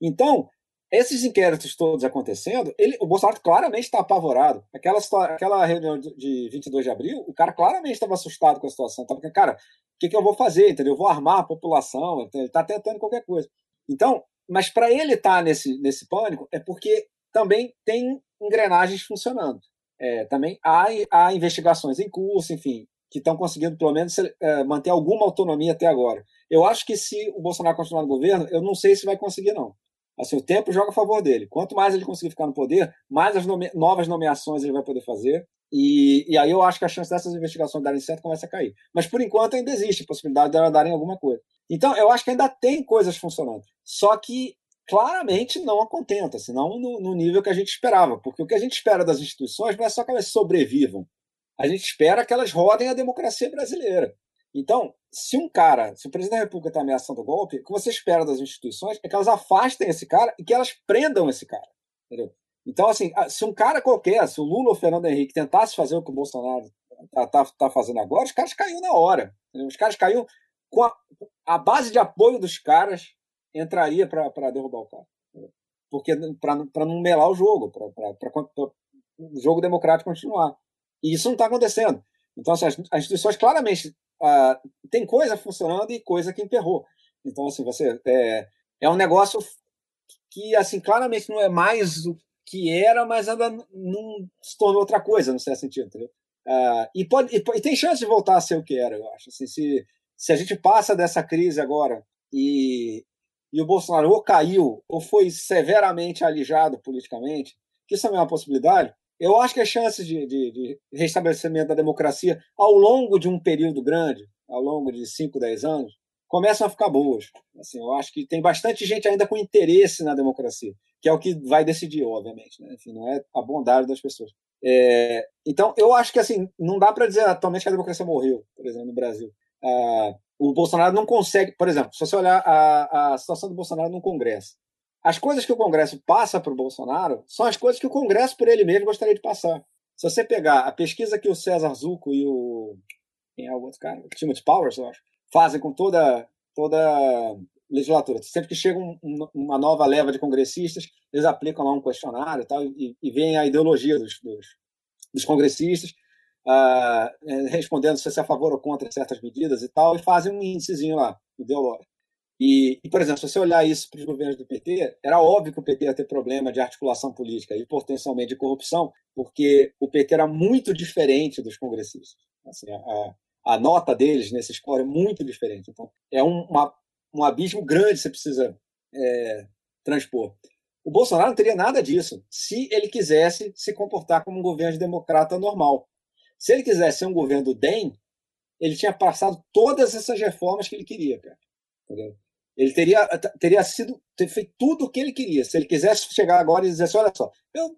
Speaker 6: Então, esses inquéritos todos acontecendo, ele, o Bolsonaro claramente está apavorado. Aquela, aquela reunião de 22 de abril, o cara claramente estava assustado com a situação. Estava pensando, cara, o que, que eu vou fazer? Entendeu? Eu vou armar a população. Ele está tentando qualquer coisa. Então, mas para ele estar tá nesse, nesse pânico é porque também tem engrenagens funcionando. É, também há, há investigações em curso, enfim, que estão conseguindo pelo menos é, manter alguma autonomia até agora. Eu acho que se o Bolsonaro continuar no governo, eu não sei se vai conseguir, não. Assim, o tempo joga a favor dele. Quanto mais ele conseguir ficar no poder, mais as nome novas nomeações ele vai poder fazer. E, e aí eu acho que a chance dessas investigações darem certo começa a cair. Mas por enquanto ainda existe a possibilidade de elas darem alguma coisa. Então eu acho que ainda tem coisas funcionando. Só que claramente não a contenta, senão no, no nível que a gente esperava. Porque o que a gente espera das instituições não é só que elas sobrevivam. A gente espera que elas rodem a democracia brasileira. Então, se um cara, se o presidente da República está ameaçando o golpe, o que você espera das instituições é que elas afastem esse cara e que elas prendam esse cara. Entendeu? Então, assim, se um cara qualquer, se o Lula ou o Fernando Henrique tentasse fazer o que o Bolsonaro está tá, tá fazendo agora, os caras caíram na hora. Entendeu? Os caras caíram com a, a base de apoio dos caras entraria para derrubar o cara. Entendeu? Porque para não melar o jogo, para o jogo democrático continuar. E isso não está acontecendo. Então, assim, as, as instituições claramente uh, tem coisa funcionando e coisa que emperrou. Então, assim, você é, é um negócio que, assim, claramente não é mais o que era, mas ainda não se tornou outra coisa, no certo sentido, entendeu? Uh, e, pode, e, e, tem chance de voltar a ser o que era, eu acho. Assim, se, se a gente passa dessa crise agora e, e o Bolsonaro ou caiu ou foi severamente alijado politicamente, que isso também é uma possibilidade, eu acho que as chances de, de, de, restabelecimento da democracia ao longo de um período grande, ao longo de 5, 10 anos, começam a ficar boas. Assim, eu acho que tem bastante gente ainda com interesse na democracia, que é o que vai decidir, obviamente. Né? Enfim, não é a bondade das pessoas. É, então, eu acho que assim, não dá para dizer atualmente que a democracia morreu, por exemplo, no Brasil. Ah, o Bolsonaro não consegue, por exemplo, se você olhar a, a situação do Bolsonaro no Congresso, as coisas que o Congresso passa para o Bolsonaro são as coisas que o Congresso, por ele mesmo, gostaria de passar. Se você pegar a pesquisa que o César Zucco e o. Quem é o outro cara? O Timothy Powers, eu acho. Fazem com toda, toda legislatura. Sempre que chega um, uma nova leva de congressistas, eles aplicam lá um questionário e tal, e, e veem a ideologia dos, dos, dos congressistas, uh, respondendo se é a favor ou contra certas medidas e tal, e fazem um índicezinho lá, ideológico. E, e, por exemplo, se você olhar isso para os governos do PT, era óbvio que o PT ia ter problema de articulação política e potencialmente de corrupção, porque o PT era muito diferente dos congressistas. Assim, a, a nota deles nesse score é muito diferente. Então, é um, uma, um abismo grande que você precisa é, transpor. O Bolsonaro não teria nada disso se ele quisesse se comportar como um governo democrata normal. Se ele quisesse ser um governo do DEM, ele tinha passado todas essas reformas que ele queria, cara. Entendeu? Ele teria, teria sido ter feito tudo o que ele queria. Se ele quisesse chegar agora e dizer assim, olha só, eu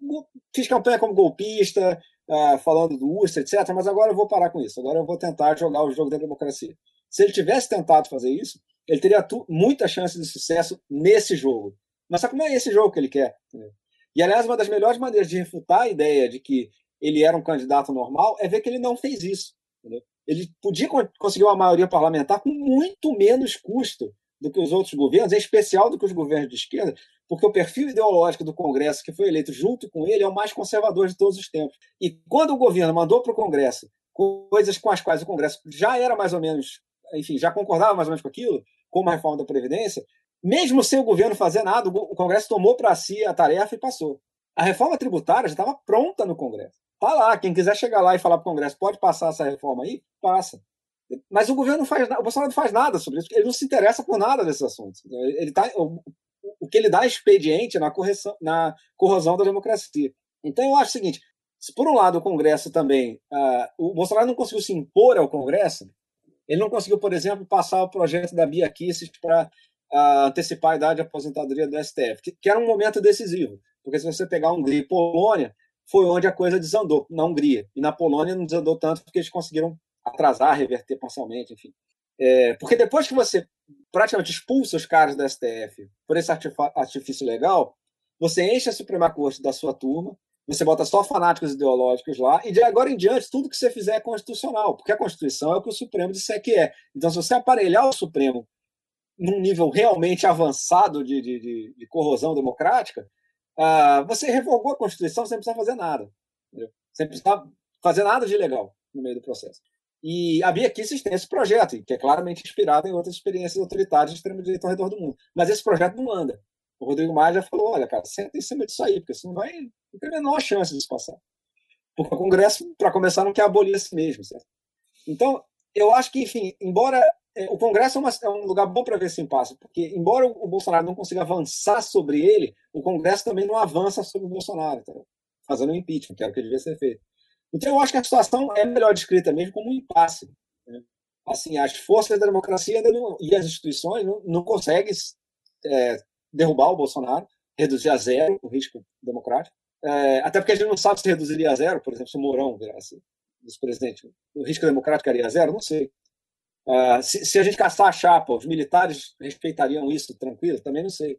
Speaker 6: fiz campanha como golpista, uh, falando do UST, etc., mas agora eu vou parar com isso. Agora eu vou tentar jogar o jogo da democracia. Se ele tivesse tentado fazer isso, ele teria muita chance de sucesso nesse jogo. Mas sabe como é esse jogo que ele quer? E, aliás, uma das melhores maneiras de refutar a ideia de que ele era um candidato normal é ver que ele não fez isso. Entendeu? Ele podia conseguir uma maioria parlamentar com muito menos custo do que os outros governos, em especial do que os governos de esquerda, porque o perfil ideológico do Congresso, que foi eleito junto com ele, é o mais conservador de todos os tempos. E quando o governo mandou para o Congresso coisas com as quais o Congresso já era mais ou menos, enfim, já concordava mais ou menos com aquilo, como a reforma da Previdência, mesmo sem o governo fazer nada, o Congresso tomou para si a tarefa e passou. A reforma tributária já estava pronta no Congresso. Está lá, quem quiser chegar lá e falar para o Congresso, pode passar essa reforma aí? Passa. Mas o governo não faz o Bolsonaro não faz nada sobre isso, ele não se interessa por nada desses assuntos. Ele tá, o, o que ele dá é expediente na, correção, na corrosão da democracia. Então eu acho o seguinte: se por um lado o Congresso também. Uh, o Bolsonaro não conseguiu se impor ao Congresso, ele não conseguiu, por exemplo, passar o projeto da Bia Kicis para uh, antecipar a idade de aposentadoria do STF, que, que, era um momento decisivo. Porque se você pegar Hungria e Polônia, foi onde a coisa desandou, na Hungria. E na Polônia não desandou tanto porque eles conseguiram atrasar, reverter parcialmente, enfim. É, porque depois que você praticamente expulsa os caras da STF por esse artifício legal, você enche a Suprema Corte da sua turma, você bota só fanáticos ideológicos lá, e de agora em diante, tudo que você fizer é constitucional, porque a Constituição é o que o Supremo disser que é. Então, se você aparelhar o Supremo num nível realmente avançado de, de, de, corrosão democrática, uh, você revogou a Constituição sem precisar fazer nada. Entendeu? Sem precisar fazer nada de legal no meio do processo. E a Bia Kicis tem esse projeto, que é claramente inspirado em outras experiências autoritárias de extrema-direita ao redor do mundo. Mas esse projeto não anda. O Rodrigo Maia já falou: olha, cara, senta em cima disso aí, porque você não vai não tem a menor chance disso passar. Porque o Congresso, para começar, não quer abolir a si mesmo. Certo? Então, eu acho que, enfim, embora é, o Congresso é, uma, é, um lugar bom para ver esse impasse, porque, embora o Bolsonaro não consiga avançar sobre ele, o Congresso também não avança sobre o Bolsonaro, tá? fazendo um impeachment, que era o que devia ser feito. Então, eu acho que a situação é melhor descrita mesmo como um impasse. Né? Assim, as forças da democracia não, e as instituições não, não conseguem é, derrubar o Bolsonaro, reduzir a zero o risco democrático. É, até porque a gente não sabe se reduziria a zero, por exemplo, se o Mourão virasse vice-presidente. O risco democrático iria a zero? Não sei. Uh, se, se, a gente caçar a chapa, os militares respeitariam isso tranquilo? Também não sei.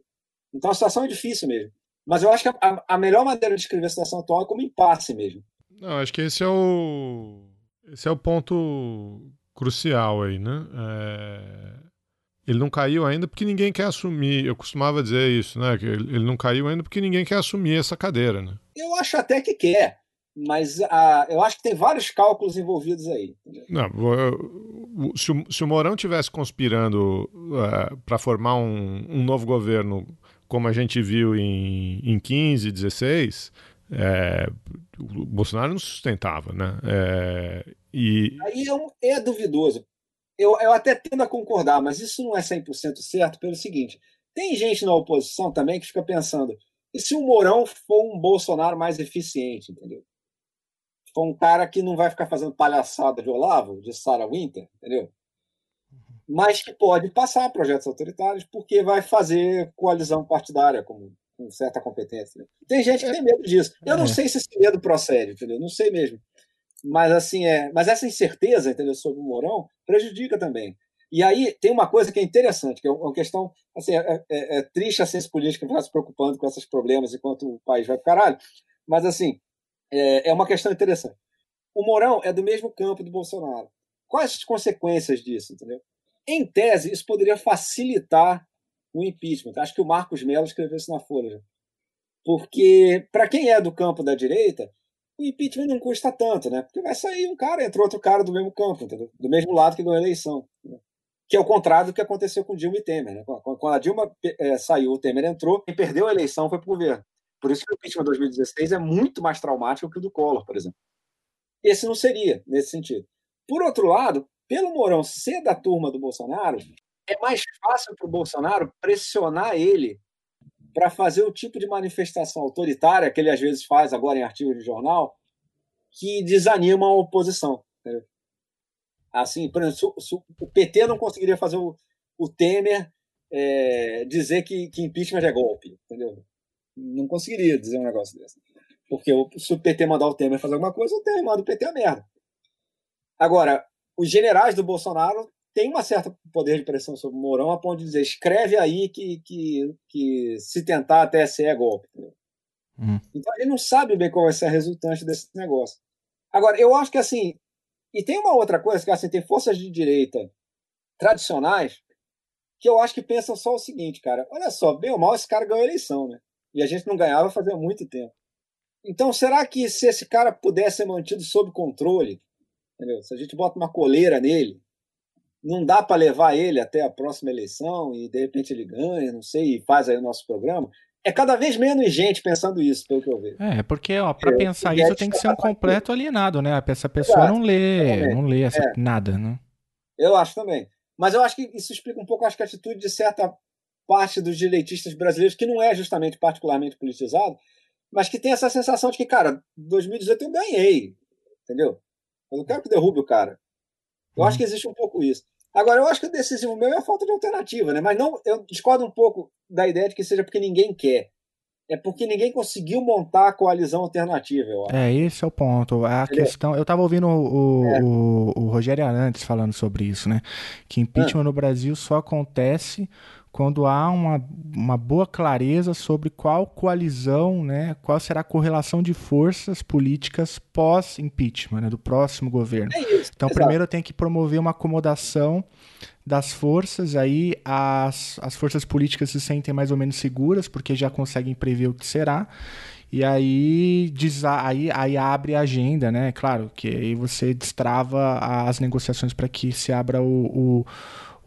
Speaker 6: Então a situação é difícil mesmo. Mas eu acho que a, a melhor maneira de escrever a situação atual é como impasse mesmo.
Speaker 7: Não, acho que esse é o esse é o ponto crucial aí, né? É... Ele não caiu ainda porque ninguém quer assumir. Eu costumava dizer isso, né? Que ele não caiu ainda porque ninguém quer assumir essa cadeira, né?
Speaker 6: Eu acho até que quer, mas uh, eu acho que tem vários cálculos envolvidos aí.
Speaker 7: Não, se, o, se o Mourão tivesse conspirando uh, é, para formar um, um, novo governo, como a gente viu em, em 15, 16, é, o Bolsonaro não sustentava, né? É, e...
Speaker 6: Aí é, é duvidoso. Eu, eu até tendo a concordar, mas isso não é 100% certo pelo seguinte: tem gente na oposição também que fica pensando, e se o Mourão for um Bolsonaro mais eficiente, entendeu? For um cara que não vai ficar fazendo palhaçada de Olavo, de Sarah Winter, entendeu? Mas que pode passar projetos autoritários porque vai fazer coalizão partidária com, com certa competência. Tem gente que tem medo disso. Eu não é. sei se esse medo procede, entendeu? Não sei mesmo. Mas assim é, mas essa incerteza, entendeu, sobre o Mourão prejudica também. E aí tem uma coisa que é interessante, que é uma questão assim, é, é, é triste a ciência política ficar se preocupando com esses problemas enquanto o país vai para caralho, mas assim é, é uma questão interessante. O Mourão é do mesmo campo do Bolsonaro. Quais as consequências disso, entendeu? Em tese, isso poderia facilitar o impeachment. Acho que o Marcos Mello escreveu isso na Folha. Porque, para quem é do campo da direita, o impeachment não custa tanto, né? Porque vai sair um cara, entra outro cara do mesmo campo, entendeu? do mesmo lado que ganhou a eleição. Né? que é o contrário do que aconteceu com Dilma e Temer. Né? Quando a Dilma é, saiu, o Temer entrou, quem perdeu a eleição foi para o governo. Por isso que o impeachment de 2016 é muito mais traumático que o do Collor, por exemplo. Esse não seria, nesse sentido. Por outro lado, pelo Mourão ser da turma do Bolsonaro, é mais fácil para o Bolsonaro pressionar ele para fazer o tipo de manifestação autoritária que ele às vezes faz agora em artigos de jornal, que desanima a oposição. Entendeu? Assim, por exemplo, o PT não conseguiria fazer o, o Temer é, dizer que, que impeachment é golpe, entendeu? Não conseguiria dizer um negócio desse. Porque se o PT mandar o Temer fazer alguma coisa, o Temer manda o PT a merda. Agora, os generais do Bolsonaro têm uma certa poder de pressão sobre o Mourão a ponto de dizer escreve aí que, que, que se tentar até ser é golpe. Uhum. Então ele não sabe bem qual vai ser a resultante desse negócio. Agora, eu acho que assim, e tem uma outra coisa, que assim, tem forças de direita tradicionais que eu acho que pensam só o seguinte, cara, olha só, bem ou mal esse cara ganhou a eleição, né? E a gente não ganhava fazia muito tempo. Então, será que se esse cara pudesse ser mantido sob controle, entendeu? se a gente bota uma coleira nele, não dá para levar ele até a próxima eleição e de repente ele ganha, não sei, e faz aí o nosso programa? É cada vez menos gente pensando isso, pelo que eu vejo.
Speaker 1: É, porque para é, pensar isso tem que ser um completo alienado, né? Essa pessoa Exato, não lê, não lê essa, é. nada, né?
Speaker 6: Eu acho também. Mas eu acho que isso explica um pouco acho que a atitude de certa parte dos direitistas brasileiros, que não é justamente particularmente politizado, mas que tem essa sensação de que, cara, 2018 eu ganhei, entendeu? Eu não quero que derrube o cara. Eu acho que existe um pouco isso. Agora, eu acho que o decisivo meu é a falta de alternativa, né? Mas não, eu discordo um pouco da ideia de que seja porque ninguém quer. É porque ninguém conseguiu montar a coalizão alternativa, eu acho.
Speaker 1: É, esse é o ponto. A Entendeu? questão. Eu estava ouvindo o, é. o, o, Rogério Arantes falando sobre isso, né? Que impeachment ah. no Brasil só acontece quando há uma, uma boa clareza sobre qual coalizão, né, qual será a correlação de forças políticas pós-impeachment, né, do próximo governo. É isso, então, primeiro tem que promover uma acomodação das forças, aí as, as forças políticas se sentem mais ou menos seguras, porque já conseguem prever o que será. E aí, aí, aí abre a agenda, né? Claro que aí você destrava as negociações para que se abra o, o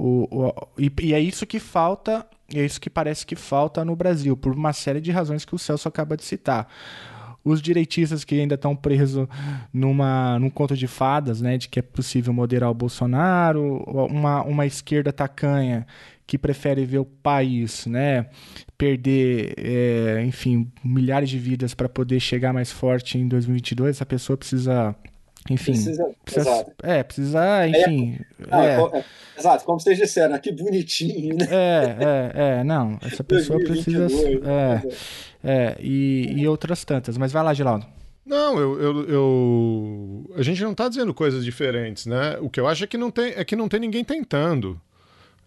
Speaker 1: o, o e, e, é isso que falta, é isso que parece que falta no Brasil, por uma série de razões que o Celso acaba de citar. Os direitistas que ainda estão presos numa, num conto de fadas, né, de que é possível moderar o Bolsonaro, uma, uma esquerda tacanha que prefere ver o país, né, perder, é, enfim, milhares de vidas para poder chegar mais forte em 2022, essa pessoa precisa enfim, precisa, precisa é, precisa, enfim.
Speaker 6: É, é, é, exato, como vocês disseram, que bonitinho, né?
Speaker 1: É, é, é, não, essa pessoa 2022, precisa. É, é e, e outras tantas. Mas vai lá, Geraldo.
Speaker 7: Não, eu, eu, eu, a gente não está dizendo coisas diferentes, né? O que eu acho é que não tem, é que não tem ninguém tentando.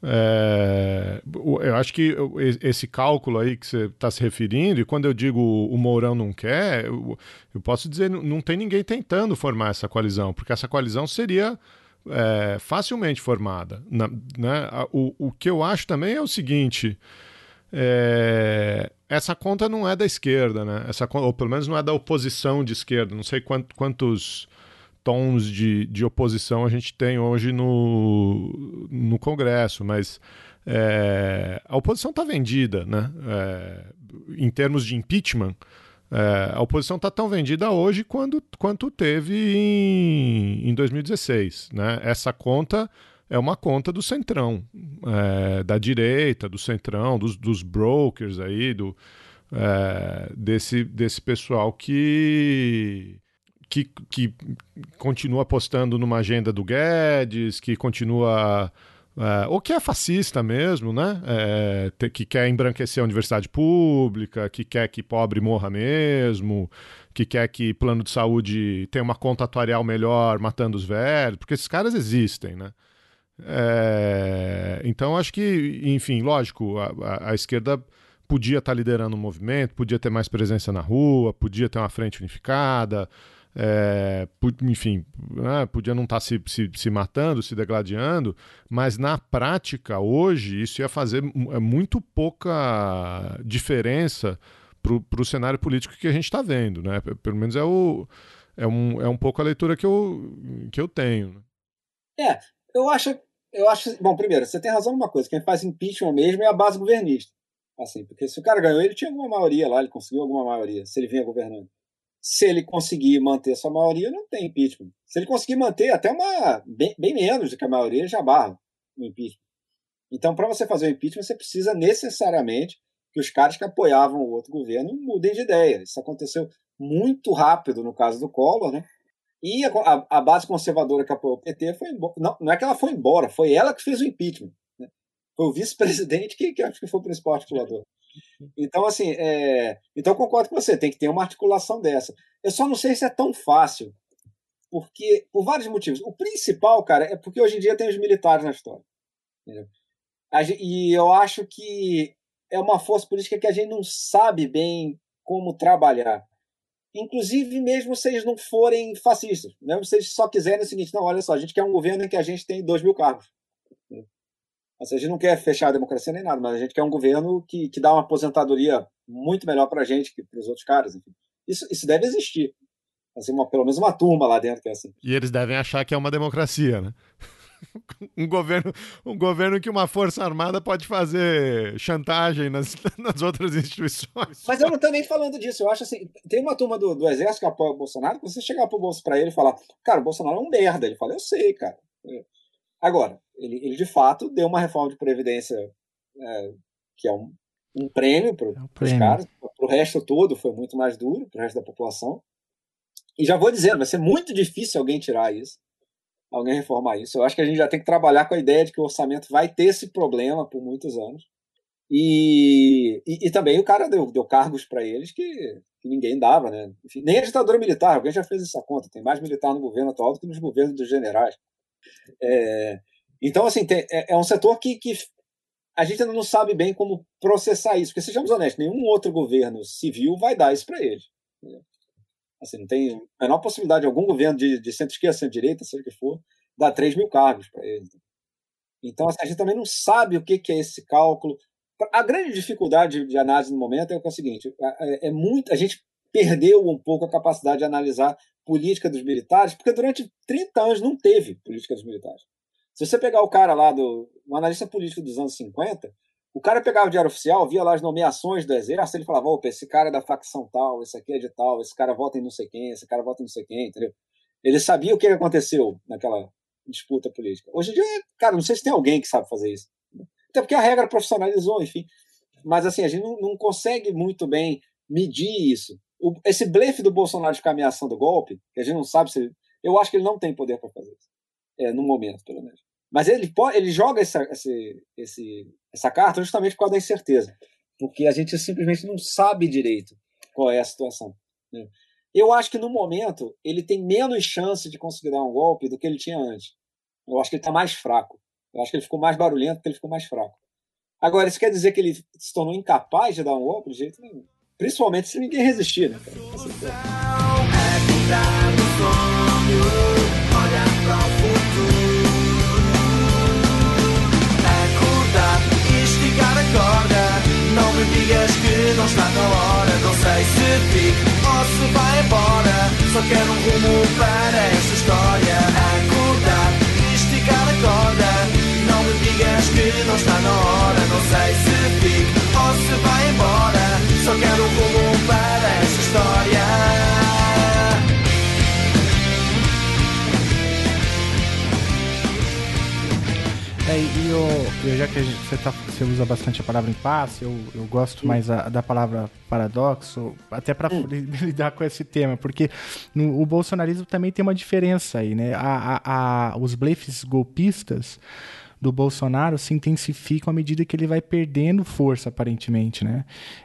Speaker 7: É, eu acho que esse cálculo aí que você está se referindo, e quando eu digo o Mourão não quer, eu, eu posso dizer não tem ninguém tentando formar essa coalizão, porque essa coalizão seria é, facilmente formada. Na, né? o, o que eu acho também é o seguinte: é, essa conta não é da esquerda, né? Essa, ou pelo menos não é da oposição de esquerda. Não sei quant, quantos tons de, de oposição a gente tem hoje no, no Congresso, mas é, a oposição está vendida, né? É, em termos de impeachment, é, a oposição está tão vendida hoje quando, quanto teve em, em 2016. Né? Essa conta é uma conta do centrão, é, da direita, do centrão, dos, dos brokers aí, do, é, desse, desse pessoal que que, que continua apostando numa agenda do Guedes, que continua. É, ou que é fascista mesmo, né? É, que quer embranquecer a universidade pública, que quer que pobre morra mesmo, que quer que plano de saúde tenha uma conta atuarial melhor matando os velhos, porque esses caras existem, né? É, então acho que, enfim, lógico, a, a, esquerda podia estar liderando o movimento, podia ter mais presença na rua, podia ter uma frente unificada, é, enfim, né, podia não estar tá se, se, se, matando, se degladiando, mas na prática, hoje, isso ia fazer é muito pouca diferença para o cenário político que a gente está vendo. Né? Pelo menos é, o, é, um, é um pouco a leitura que eu, que eu tenho.
Speaker 6: Né? É, eu acho Eu acho. Bom, primeiro, você tem razão numa coisa: quem faz impeachment mesmo é a base governista. Assim, porque se o cara ganhou, ele tinha alguma maioria lá, ele conseguiu alguma maioria, se ele vinha governando. Se ele conseguir manter sua maioria, não tem impeachment. Se ele conseguir manter até uma. bem, bem menos do que a maioria, já barra o impeachment. Então, para você fazer o impeachment, você precisa necessariamente que os caras que apoiavam o outro governo mudem de ideia. Isso aconteceu muito rápido no caso do Collor, né? E a, a, base conservadora que apoiou o PT foi embora. Não, não é que ela foi embora, foi ela que fez o impeachment. Né? Foi o vice-presidente que, que acho que foi o principal articulador. Então, assim, é... então concordo com você, tem que ter uma articulação dessa. Eu só não sei se é tão fácil, porque por vários motivos. O principal, cara, é porque hoje em dia tem os militares na história. E eu acho que é uma força política que a gente não sabe bem como trabalhar. Inclusive, mesmo se eles não forem fascistas, mesmo se eles só quiserem o seguinte: não, olha só, a gente quer um governo em que a gente tem dois mil cargos. Assim, a gente não quer fechar a democracia nem nada, mas a gente quer um governo que, que dá uma aposentadoria muito melhor para a gente que para os outros caras. Enfim. Isso, isso deve existir. Assim, uma, pelo menos uma turma lá dentro que é assim.
Speaker 7: E eles devem achar que é uma democracia, né? [LAUGHS] um governo, um governo que uma força armada pode fazer chantagem nas, [LAUGHS] nas outras instituições.
Speaker 6: Mas eu não estou nem falando disso. Eu acho assim, tem uma turma do, do exército que apoia o Bolsonaro, você chegar pro bolso para ele e falar, cara, o Bolsonaro é um merda. Ele fala, eu sei, cara. Agora, ele, ele de fato deu uma reforma de previdência é, que é um, um prêmio para é um os caras. Para o resto todo foi muito mais duro, para o resto da população. E já vou dizendo, vai ser muito difícil alguém tirar isso alguém reformar isso. Eu acho que a gente já tem que trabalhar com a ideia de que o orçamento vai ter esse problema por muitos anos. E, e, e também o cara deu, deu cargos para eles que, que, ninguém dava, né? Enfim, nem a ditadura militar, alguém já fez essa conta. Tem mais militar no governo atual do que nos governos dos generais. É, então, assim, tem, é, é, um setor que, que a gente ainda não sabe bem como processar isso. Porque, sejamos honestos, nenhum outro governo civil vai dar isso para eles. Assim, não tem a menor possibilidade de algum governo de, de centro-esquerda, centro-direita, seja o que for, dar 3 mil cargos para ele. Então, assim, a gente também não sabe o que, que é esse cálculo. A grande dificuldade de análise no momento é, é o seguinte: é, é muito, a gente perdeu um pouco a capacidade de analisar política dos militares, porque durante 30 anos não teve política dos militares. Se você pegar o cara lá do um analista político dos anos 50, o cara pegava o diário oficial, via lá as nomeações do exército, ele falava, opa, esse cara é da facção tal, esse aqui é de tal, esse cara vota em não sei quem, esse cara vota em não sei quem, entendeu? Ele sabia o que aconteceu naquela disputa política. Hoje em dia, cara, não sei se tem alguém que sabe fazer isso. Até porque a regra profissionalizou, enfim. Mas assim, a gente não, não consegue muito bem medir isso. O, esse blefe do Bolsonaro de ficar ameaçando o golpe, que a gente não sabe se ele, Eu acho que ele não tem poder para fazer isso. É, no momento, pelo menos. Mas ele, pode, ele joga essa, esse, essa carta justamente por causa da incerteza, porque a gente simplesmente não sabe direito qual é a situação. Né? Eu acho que no momento ele tem menos chance de conseguir dar um golpe do que ele tinha antes. Eu acho que ele está mais fraco. Eu acho que ele ficou mais barulhento porque ele ficou mais fraco. Agora, isso quer dizer que ele se tornou incapaz de dar um golpe de jeito nenhum. Principalmente se ninguém resistir, né, cara?
Speaker 2: Me digas que não está na hora. Não sei se fico ou se vai embora. Só quero um rumo para esta história. Acordar e esticar a corda. Não me digas que não está na hora. Não sei se fico ou se vai embora. Só quero um rumo para esta história.
Speaker 1: É, e eu, eu, já que gente, você, tá, você, usa bastante a palavra impasse, eu, eu gosto mais a, da palavra paradoxo, até para [LAUGHS] lidar com esse tema, porque no, o bolsonarismo também tem uma diferença aí, né? A, a, a, os blefes golpistas do Bolsonaro se intensificam à medida que ele vai perdendo força, aparentemente, né?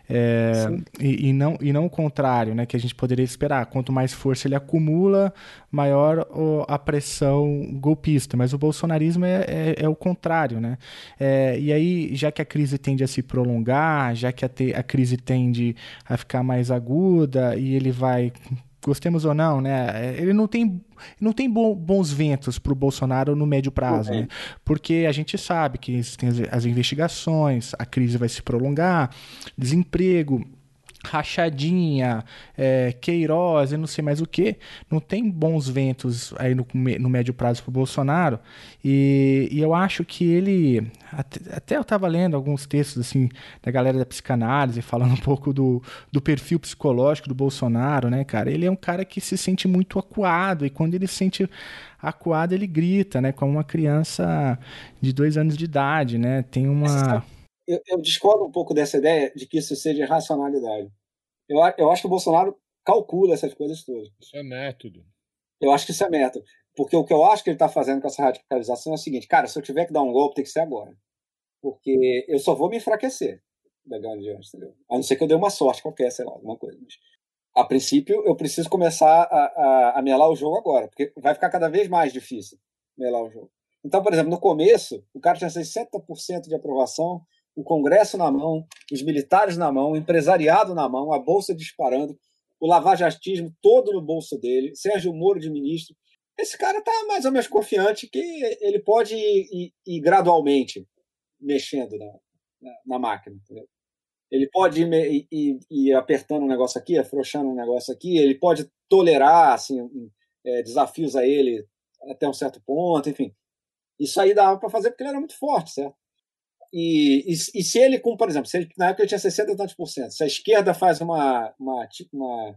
Speaker 1: É, e, e, não, e não o contrário, né? Que a gente poderia esperar. Quanto mais força ele acumula, maior a pressão golpista. Mas o bolsonarismo é, é, é o contrário, né? É, e aí, já que a crise tende a se prolongar, já que a, te, a crise tende a ficar mais aguda e ele vai gostemos ou não, né? Ele não tem, não tem bons ventos para o Bolsonaro no médio prazo, uhum. né? Porque a gente sabe que tem as investigações, a crise vai se prolongar, desemprego, Rachadinha, é, Queiroz e não sei mais o que, não tem bons ventos aí no, no médio prazo para o Bolsonaro. E, e, eu acho que ele. Até, até eu estava lendo alguns textos assim da galera da psicanálise, falando um pouco do, do perfil psicológico do Bolsonaro, né, cara? Ele é um cara que se sente muito acuado, e quando ele se sente acuado, ele grita, né? Como uma criança de dois anos de idade, né? Tem uma
Speaker 6: eu, eu, discordo um pouco dessa ideia de que isso seja racionalidade. Eu, eu acho que o Bolsonaro calcula essas coisas todas.
Speaker 7: Isso é método.
Speaker 6: Eu acho que isso é método. Porque o que eu acho que ele está fazendo com essa radicalização é o seguinte: cara, se eu tiver que dar um golpe, tem que ser agora. Porque eu só vou me enfraquecer da grande diante, entendeu? A não ser que eu dê uma sorte qualquer, sei lá, alguma coisa. Mas, a princípio, eu preciso começar a, a, a melar o jogo agora, porque vai ficar cada vez mais difícil melar o jogo. Então, por exemplo, no começo, o cara tinha 60% de aprovação, o Congresso na mão, os militares na mão, o empresariado na mão, a bolsa disparando, o lavajatismo todo no bolso dele, Sérgio Moro de ministro. Esse cara está mais ou menos confiante que ele pode ir, ir, ir gradualmente mexendo na, na, na máquina. Entendeu? Ele pode ir, ir, ir, apertando um negócio aqui, afrouxando um negócio aqui, ele pode tolerar assim, é, desafios a ele até um certo ponto, enfim. Isso aí dava para fazer porque ele era muito forte, certo? E, e, e, se ele, com, por exemplo, se ele, na época ele tinha 60 e tantos por cento, se a esquerda faz uma, uma, tipo uma,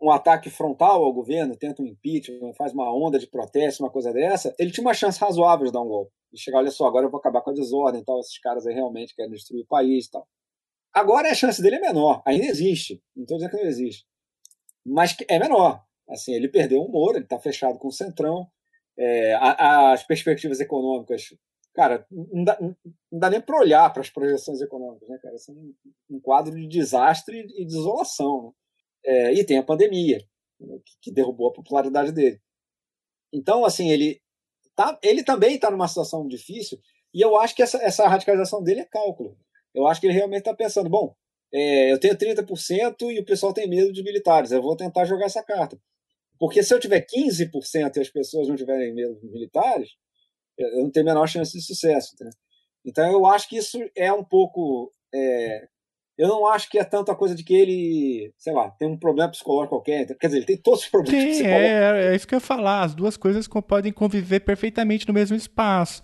Speaker 6: um ataque frontal ao governo, tenta um impeachment, faz uma onda de protesto, uma coisa dessa, ele tinha uma chance razoável de dar um golpe. De chegar, olha só, agora eu vou acabar com a desordem, tal, esses caras aí realmente querem destruir o país e tal. Agora a chance dele é menor, ainda existe, não estou dizendo que não existe, mas é menor. Assim, ele perdeu o humor, ele está fechado com o Centrão, é, as perspectivas econômicas cara, não dá, não dá nem para olhar para as projeções econômicas, né, cara? São um quadro de desastre e desolação. Né? É, e tem a pandemia, né, que, derrubou a popularidade dele. Então, assim, ele, tá, ele também está numa situação difícil, e eu acho que essa, essa radicalização dele é cálculo. Eu acho que ele realmente está pensando, bom, é, eu tenho 30% e o pessoal tem medo de militares, eu vou tentar jogar essa carta. Porque se eu tiver 15% e as pessoas não tiverem medo de militares, eu não tenho a menor chance de sucesso. Então eu acho que isso é um pouco. É, eu não acho que é tanto a coisa de que ele, sei lá, tem um problema psicológico qualquer. Quer dizer, ele tem todos os problemas
Speaker 1: Sim, é, é isso que eu ia falar. As duas coisas podem conviver perfeitamente no mesmo espaço.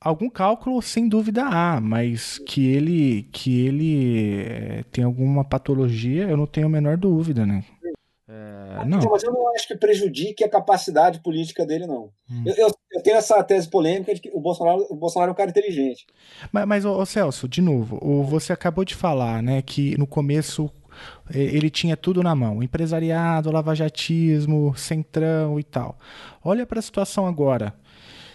Speaker 1: Algum cálculo, sem dúvida, há, mas que ele, que ele é, tem alguma patologia, eu não tenho a menor dúvida, né?
Speaker 6: É, não. Mas eu não acho que prejudique a capacidade política dele, não. Hum. Eu, eu, eu, tenho essa tese polêmica de que o Bolsonaro, o Bolsonaro é um cara inteligente.
Speaker 1: Mas, mas ô, ô Celso, de novo, o, você acabou de falar né, que no começo ele tinha tudo na mão: empresariado, lavajatismo, centrão e tal. Olha para a situação agora.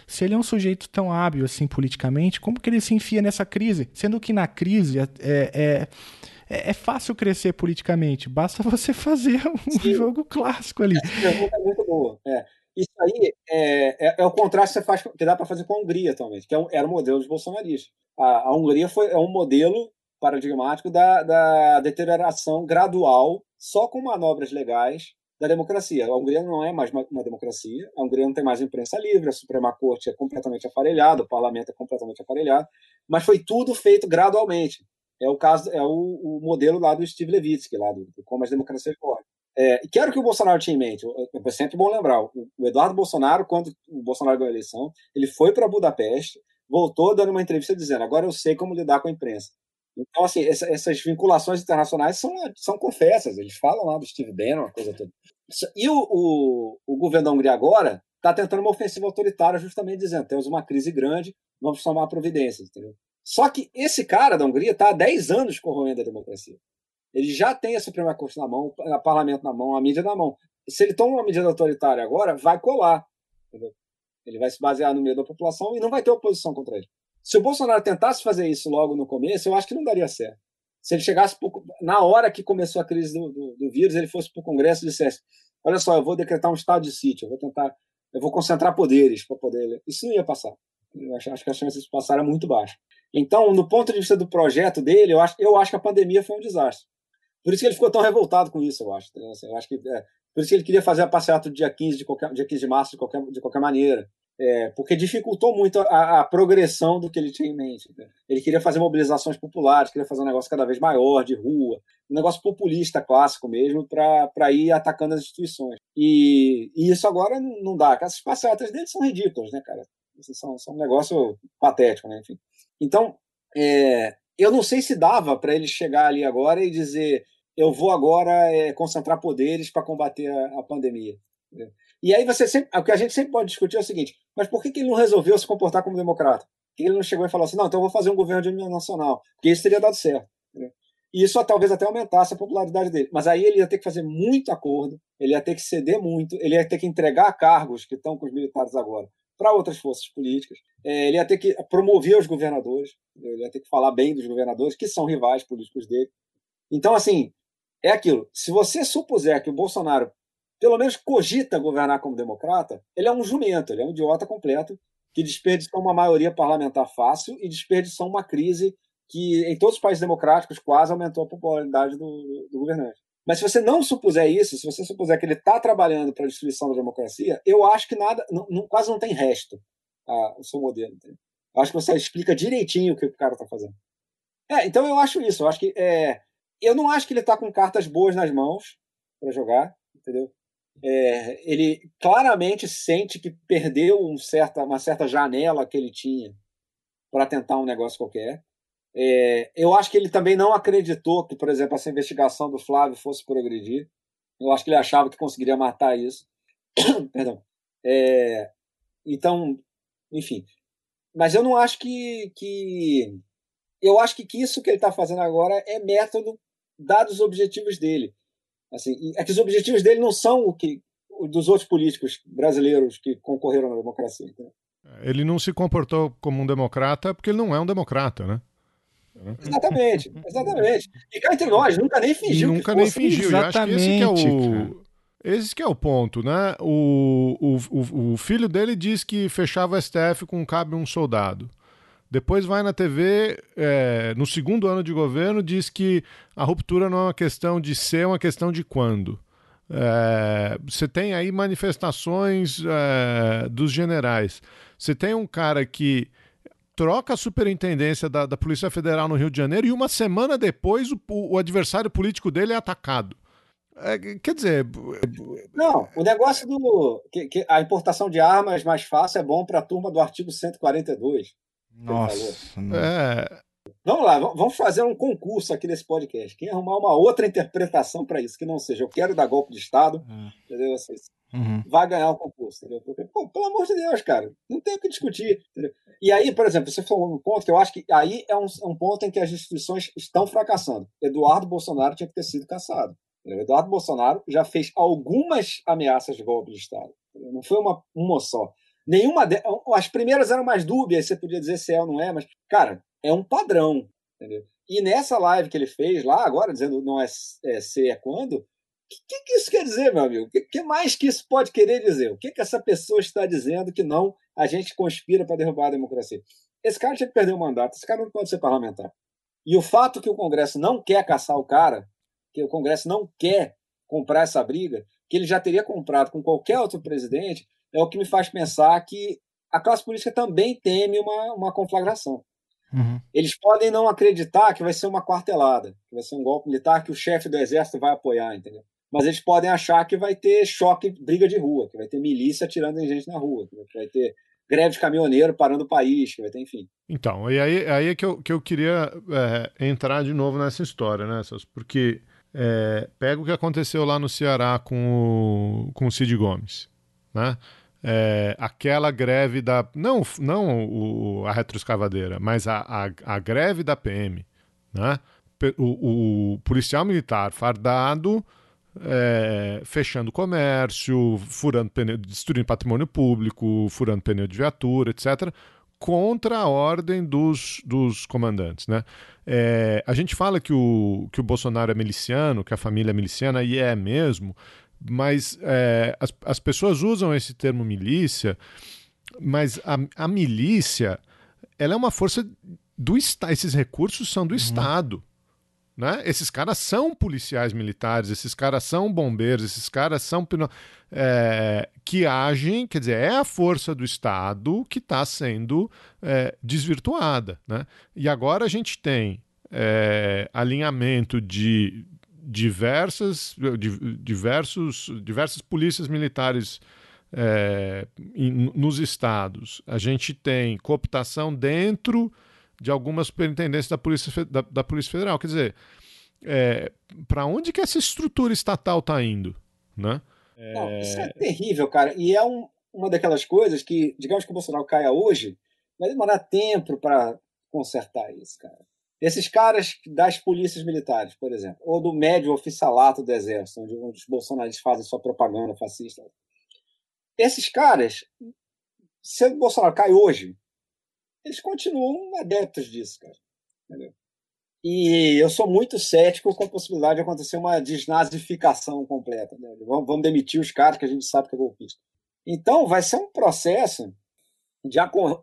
Speaker 1: Se ele é um sujeito tão hábil assim politicamente, como que ele se enfia nessa crise? Sendo que na crise é, é é, é, fácil crescer politicamente, basta [LAUGHS] você fazer um Sim. jogo clássico ali.
Speaker 6: Essa pergunta é muito boa. É. Isso aí é, é, é, o contraste que, você faz, que dá para fazer com a Hungria atualmente, que é um, era o modelo dos bolsonaristas. A, a Hungria foi, é um modelo paradigmático da, da deterioração gradual, só com manobras legais, da democracia. A Hungria não é mais uma, uma, democracia, a Hungria não tem mais imprensa livre, a Suprema Corte é completamente aparelhada, o parlamento é completamente aparelhado, mas foi tudo feito gradualmente é o caso, é o, o modelo lá do Steve Levitsky, lá do, do como as democracias correm. É, quero que o Bolsonaro tenha em mente, é sempre bom lembrar, o, o Eduardo Bolsonaro, quando o Bolsonaro ganhou a eleição, ele foi para Budapeste, voltou dando uma entrevista dizendo, agora eu sei como lidar com a imprensa. Então, assim, essa, essas vinculações internacionais são, são confessas, eles falam lá do Steve Bannon, uma coisa toda. E o, o, o governo da Hungria agora está tentando uma ofensiva autoritária, justamente dizendo, temos uma crise grande, vamos tomar providências, entendeu? Só que esse cara da Hungria está há 10 anos corroendo a democracia. Ele já tem a Suprema Corte na mão, o parlamento na mão, a mídia na mão. Se ele toma uma medida autoritária agora, vai colar. Entendeu? Ele vai se basear no meio da população e não vai ter oposição contra ele. Se o Bolsonaro tentasse fazer isso logo no começo, eu acho que não daria certo. Se ele chegasse na hora que começou a crise do, do, do vírus, ele fosse para o Congresso e dissesse: Olha só, eu vou decretar um estado de sítio, eu vou tentar, eu vou concentrar poderes para poder. Isso não ia passar. Eu acho, acho que a chance de passar era muito baixa. Então, no ponto de vista do projeto dele, eu acho, eu acho que a pandemia foi um desastre. Por isso que ele ficou tão revoltado com isso, eu acho. Assim, eu acho que, é, por isso que ele queria fazer a passeata do dia 15 de, qualquer, dia 15 de março de qualquer, de qualquer maneira. É, porque dificultou muito a, a, progressão do que ele tinha em mente. Né? Ele queria fazer mobilizações populares, queria fazer um negócio cada vez maior, de rua, um negócio populista clássico mesmo, para ir atacando as instituições. E, e isso agora não, não dá. As passeatas dele são ridículas, né, cara? São, são um negócio patético, né? Enfim. Então, é, eu não sei se dava para ele chegar ali agora e dizer eu vou agora é, concentrar poderes para combater a, a pandemia. E aí você sempre, o que a gente sempre pode discutir é o seguinte: mas por que, que ele não resolveu se comportar como democrata? Por que ele não chegou e falou assim, não, então eu vou fazer um governo de união nacional? Porque isso teria dado certo. E isso talvez até aumentasse a popularidade dele. Mas aí ele ia ter que fazer muito acordo, ele ia ter que ceder muito, ele ia ter que entregar cargos que estão com os militares agora para outras forças políticas. É, ele ia ter que promover os governadores, ele ia ter que falar bem dos governadores, que são rivais políticos dele. Então, assim, é aquilo. Se você supuser que o Bolsonaro pelo menos cogita governar como democrata, ele é um jumento, ele é um idiota completo que desperdiçou uma maioria parlamentar fácil e desperdiçou uma crise que em todos os países democráticos quase aumentou a popularidade do, do governante. Mas se você não supuser isso, se você supuser que ele está trabalhando para a destruição da democracia, eu acho que nada, não, não, quase não tem resto a, o seu modelo. Eu acho que você explica direitinho o que o cara está fazendo. É, então eu acho isso. Eu acho que é, eu não acho que ele está com cartas boas nas mãos para jogar, entendeu? É, ele claramente sente que perdeu um certa, uma certa janela que ele tinha para tentar um negócio qualquer. É, eu acho que ele também não acreditou que, por exemplo, essa investigação do Flávio fosse progredir. Eu acho que ele achava que conseguiria matar isso. [COUGHS] Perdão. É, então, enfim. Mas eu não acho que. que eu acho que, isso que ele está fazendo agora é método, dados os objetivos dele. Assim, é que os objetivos dele não são o que dos outros políticos brasileiros que concorreram na democracia.
Speaker 7: Ele não se comportou como um democrata porque ele não é um democrata, né?
Speaker 6: Exatamente, exatamente. E cá entre nós, nunca nem fingiu.
Speaker 7: E nunca nem fingiu. Exatamente, esse que é o. Esse que é o ponto, né? O, o, o, o filho dele diz que fechava o STF com cabe um soldado. Depois vai na TV, é, no segundo ano de governo, diz que a ruptura não é uma questão de ser, é uma questão de quando. É, você tem aí manifestações é, dos generais. Você tem um cara que troca a superintendência da, da, Polícia Federal no Rio de Janeiro e uma semana depois o, o adversário político dele é atacado. É, quer dizer.
Speaker 6: Não, o negócio do. Que, que a importação de armas mais fácil é bom para a turma do artigo 142.
Speaker 1: Nossa.
Speaker 6: É. Vamos lá, vamos fazer um concurso aqui nesse podcast. Quem arrumar uma outra interpretação para isso, que não seja eu quero dar golpe de Estado, é. entendeu? Uhum. Vai ganhar o concurso, entendeu? Porque, pô, pelo amor de Deus, cara, não tem o que discutir. Entendeu? E aí, por exemplo, você falou um ponto que eu acho que aí é um, um ponto em que as instituições estão fracassando. Eduardo Bolsonaro tinha que ter sido caçado. Eduardo Bolsonaro já fez algumas ameaças de golpe de Estado. Não foi uma, uma só. Nenhuma de... As primeiras eram mais dúbias, você podia dizer se é ou não é, mas, cara, é um padrão. Entendeu? E nessa live que ele fez lá, agora, dizendo não é, é ser é quando, o que, que, isso quer dizer, meu amigo? O que, que, mais que isso pode querer dizer? O que, que essa pessoa está dizendo que não a gente conspira para derrubar a democracia? Esse cara tinha que perder o mandato, esse cara não pode ser parlamentar. E o fato que o Congresso não quer caçar o cara, que o Congresso não quer comprar essa briga, que ele já teria comprado com qualquer outro presidente, é o que me faz pensar que a classe política também teme uma, uma conflagração. Uhum. Eles podem não acreditar que vai ser uma quartelada, que vai ser um golpe militar que o chefe do exército vai apoiar, entendeu? Mas eles podem achar que vai ter choque, briga de rua, que vai ter milícia atirando em gente na rua, que vai ter greve de caminhoneiro parando o país, que vai ter, enfim.
Speaker 7: Então, e aí, aí é que eu, que eu queria é, entrar de novo nessa história, né, Porque é, pega o que aconteceu lá no Ceará com o, com o Cid Gomes, né? É, aquela greve da. Não, não o, a retroescavadeira, mas a, a, a, greve da PM. Né? O, o policial militar fardado. É, fechando comércio, furando pneu, destruindo patrimônio público, furando pneu de viatura, etc., contra a ordem dos, dos comandantes. Né? É, a gente fala que o, que o Bolsonaro é miliciano, que a família é miliciana, e é mesmo, mas é, as, as pessoas usam esse termo milícia, mas a, a milícia ela é uma força do Estado. Esses recursos são do uhum. Estado. Né? Esses caras são policiais militares, esses caras são bombeiros, esses caras são é, que agem, quer dizer, é a força do Estado que está sendo é, desvirtuada. Né? E agora a gente tem é, alinhamento de diversas, diversos, diversas polícias militares é, em, nos estados. A gente tem cooptação dentro de algumas superintendências da Polícia, da, da Polícia Federal. Quer dizer, é, para onde que essa estrutura estatal está indo? Né?
Speaker 6: Não, isso é terrível, cara. E é um, uma daquelas coisas que, digamos que o Bolsonaro caia hoje, vai demorar tempo para consertar isso, cara. Esses caras das polícias militares, por exemplo, ou do médio oficialato do exército, onde os bolsonaristas fazem sua propaganda fascista. Esses caras, se o Bolsonaro cai hoje, eles continuam adeptos disso, cara. Entendeu? E eu sou muito cético com a possibilidade de acontecer uma desnazificação completa. Né? Vamos, vamos, demitir os caras que a gente sabe que é golpista. Então, vai ser um processo de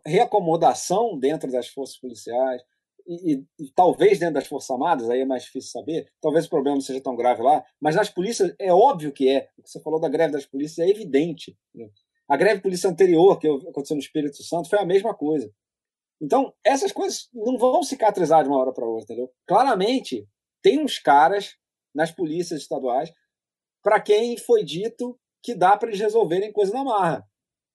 Speaker 6: reacomodação dentro das forças policiais e, e, e, talvez dentro das Forças Armadas, aí é mais difícil saber, talvez o problema não seja tão grave lá, mas nas polícias é óbvio que é. O que você falou da greve das polícias é evidente. Né? A greve polícia anterior, que aconteceu no Espírito Santo, foi a mesma coisa. Então, essas coisas não vão cicatrizar de uma hora para outra, entendeu? Claramente, tem uns caras nas polícias estaduais para quem foi dito que dá para eles resolverem coisa na marra.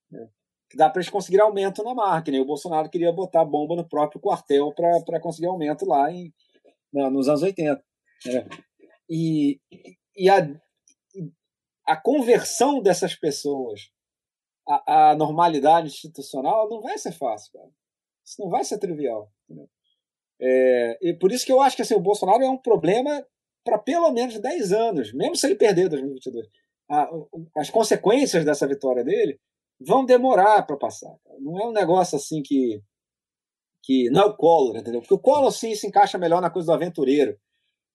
Speaker 6: Né? Que dá para eles conseguirem aumento na marra, que nem o Bolsonaro queria botar bomba no próprio quartel para conseguir aumento lá em, nos anos 80. Né? E, e a, a conversão dessas pessoas à, à normalidade institucional não vai ser fácil, cara. Isso não vai ser trivial. É, e por isso que eu acho que assim, o Bolsonaro é um problema para pelo menos 10 anos, mesmo se ele perder 2022. A, as consequências dessa vitória dele vão demorar para passar. Não é um negócio assim que. que não é o Collor, entendeu? Porque o Collor sim se encaixa melhor na coisa do aventureiro,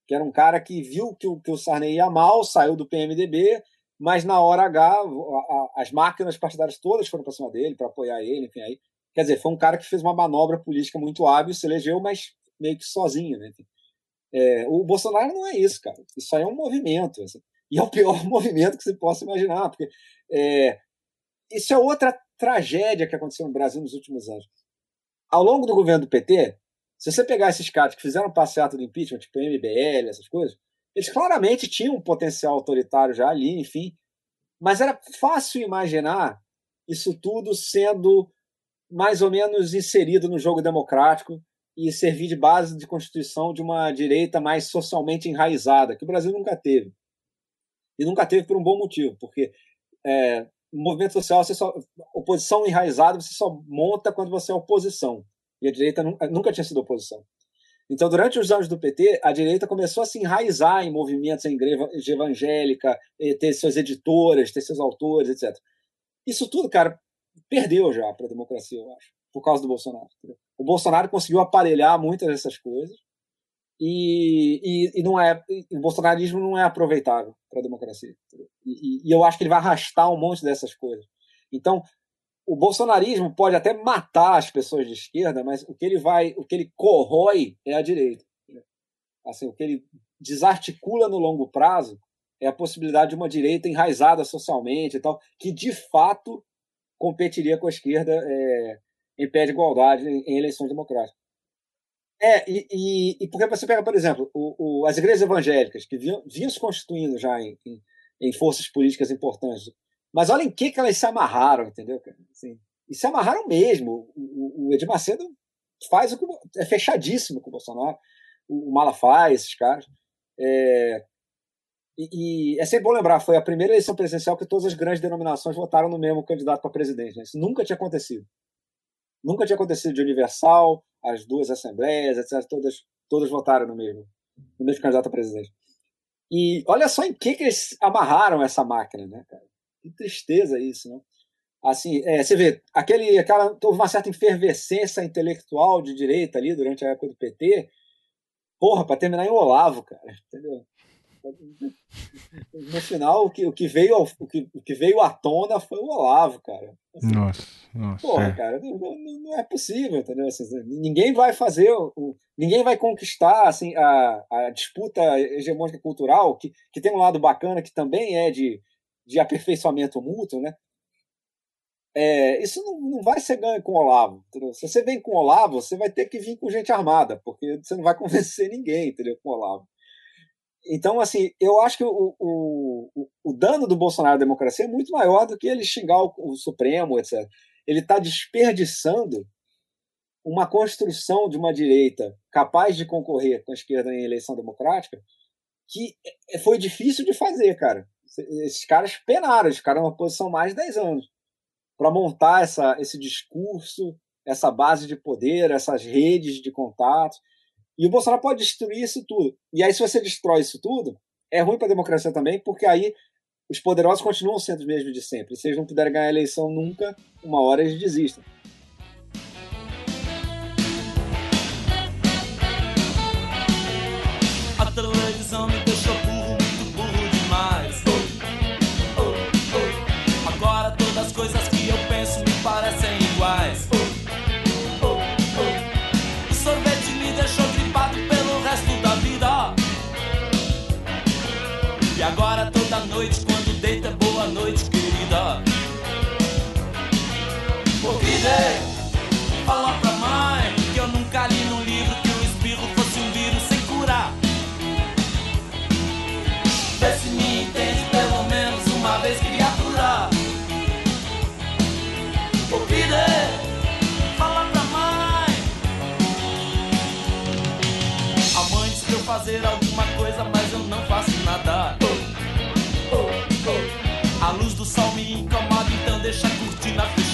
Speaker 6: que era um cara que viu que o, que o Sarney ia mal, saiu do PMDB, mas na hora H, a, a, as máquinas partidárias todas foram para cima dele, para apoiar ele, enfim, aí Quer dizer, foi um cara que fez uma manobra política muito hábil, se elegeu, mas meio que sozinho. Né? É, o Bolsonaro não é isso, cara. Isso aí é um movimento. Assim. E é o pior [LAUGHS] movimento que você possa imaginar, porque é, isso é outra tragédia que aconteceu no Brasil nos últimos anos. Ao longo do governo do PT, se você pegar esses caras que fizeram passeata do impeachment, tipo MBL, essas coisas, eles claramente tinham um potencial autoritário já ali, enfim, mas era fácil imaginar isso tudo sendo mais ou menos inserido no jogo democrático e servir de base de constituição de uma direita mais socialmente enraizada, que o Brasil nunca teve. E nunca teve por um bom motivo, porque é, movimento social, você só, oposição enraizada, você só monta quando você é oposição. E a direita nunca, tinha sido oposição. Então, durante os anos do PT, a direita começou a se enraizar em movimentos, em igreja evangélica, ter suas editoras, ter seus autores, etc. Isso tudo, cara, perdeu já para a democracia, eu acho, por causa do Bolsonaro. O Bolsonaro conseguiu aparelhar muitas dessas coisas e, e, e não é, o bolsonarismo não é aproveitável para a democracia. E, e, eu acho que ele vai arrastar um monte dessas coisas. Então, o bolsonarismo pode até matar as pessoas de esquerda, mas o que ele vai, o que ele corrói é a direita. Assim, o que ele desarticula no longo prazo é a possibilidade de uma direita enraizada socialmente e tal, que de fato competiria com a esquerda é, em pé de igualdade em, eleições democráticas. É, e, e, e, porque você pega, por exemplo, o, o, as igrejas evangélicas, que vinham, vinham se constituindo já em, em, em, forças políticas importantes, mas olha em que, que elas se amarraram, entendeu? Assim, e se amarraram mesmo. O, o Edir Macedo faz o que é fechadíssimo com o Bolsonaro, o, o Malafaia, esses caras. É, e, e, é sempre bom lembrar, foi a primeira eleição presidencial que todas as grandes denominações votaram no mesmo candidato para presidente. Né? Isso nunca tinha acontecido. Nunca tinha acontecido de Universal, as duas assembleias, etc. Todas, todas votaram no mesmo, no mesmo candidato a presidente. E olha só em que, que eles amarraram essa máquina, né, cara? Que tristeza isso, né? Assim, é, você vê, aquele, aquela, houve uma certa efervescência intelectual de direita ali durante a época do PT. Porra, para terminar em Olavo, cara, entendeu? No final, o que, o, que veio, ao- o, que, o que veio à tona foi o Olavo, cara. Assim,
Speaker 1: Nossa, nossa.
Speaker 6: Porra,
Speaker 1: é.
Speaker 6: cara, não, não- é possível, entendeu? Assim, ninguém vai fazer, o- ninguém vai conquistar assim, a, a disputa hegemônica cultural, que, que tem um lado bacana, que também é de, de aperfeiçoamento mútuo, né? É, isso não, não vai ser ganho com o Olavo. Entendeu? Se você vem com o Olavo, você vai ter que vir com gente armada, porque você não vai [LAUGHS] convencer ninguém, entendeu? Com o Olavo. Então, assim, eu acho que o, o, o, dano do Bolsonaro à democracia é muito maior do que ele xingar o, o Supremo, etc. Ele está desperdiçando uma construção de uma direita capaz de concorrer com a esquerda em eleição democrática que é- foi difícil de fazer, cara. Esses caras penaram, eles ficaram numa posição mais de 10 anos para montar essa, esse discurso, essa base de poder, essas redes de contatos. E o Bolsonaro pode destruir isso tudo. E aí, se você destrói isso tudo, é ruim para a democracia também, porque aí os poderosos continuam sendo os mesmos de sempre. Se eles não puderem ganhar a eleição nunca, uma hora eles desistem.
Speaker 2: Toda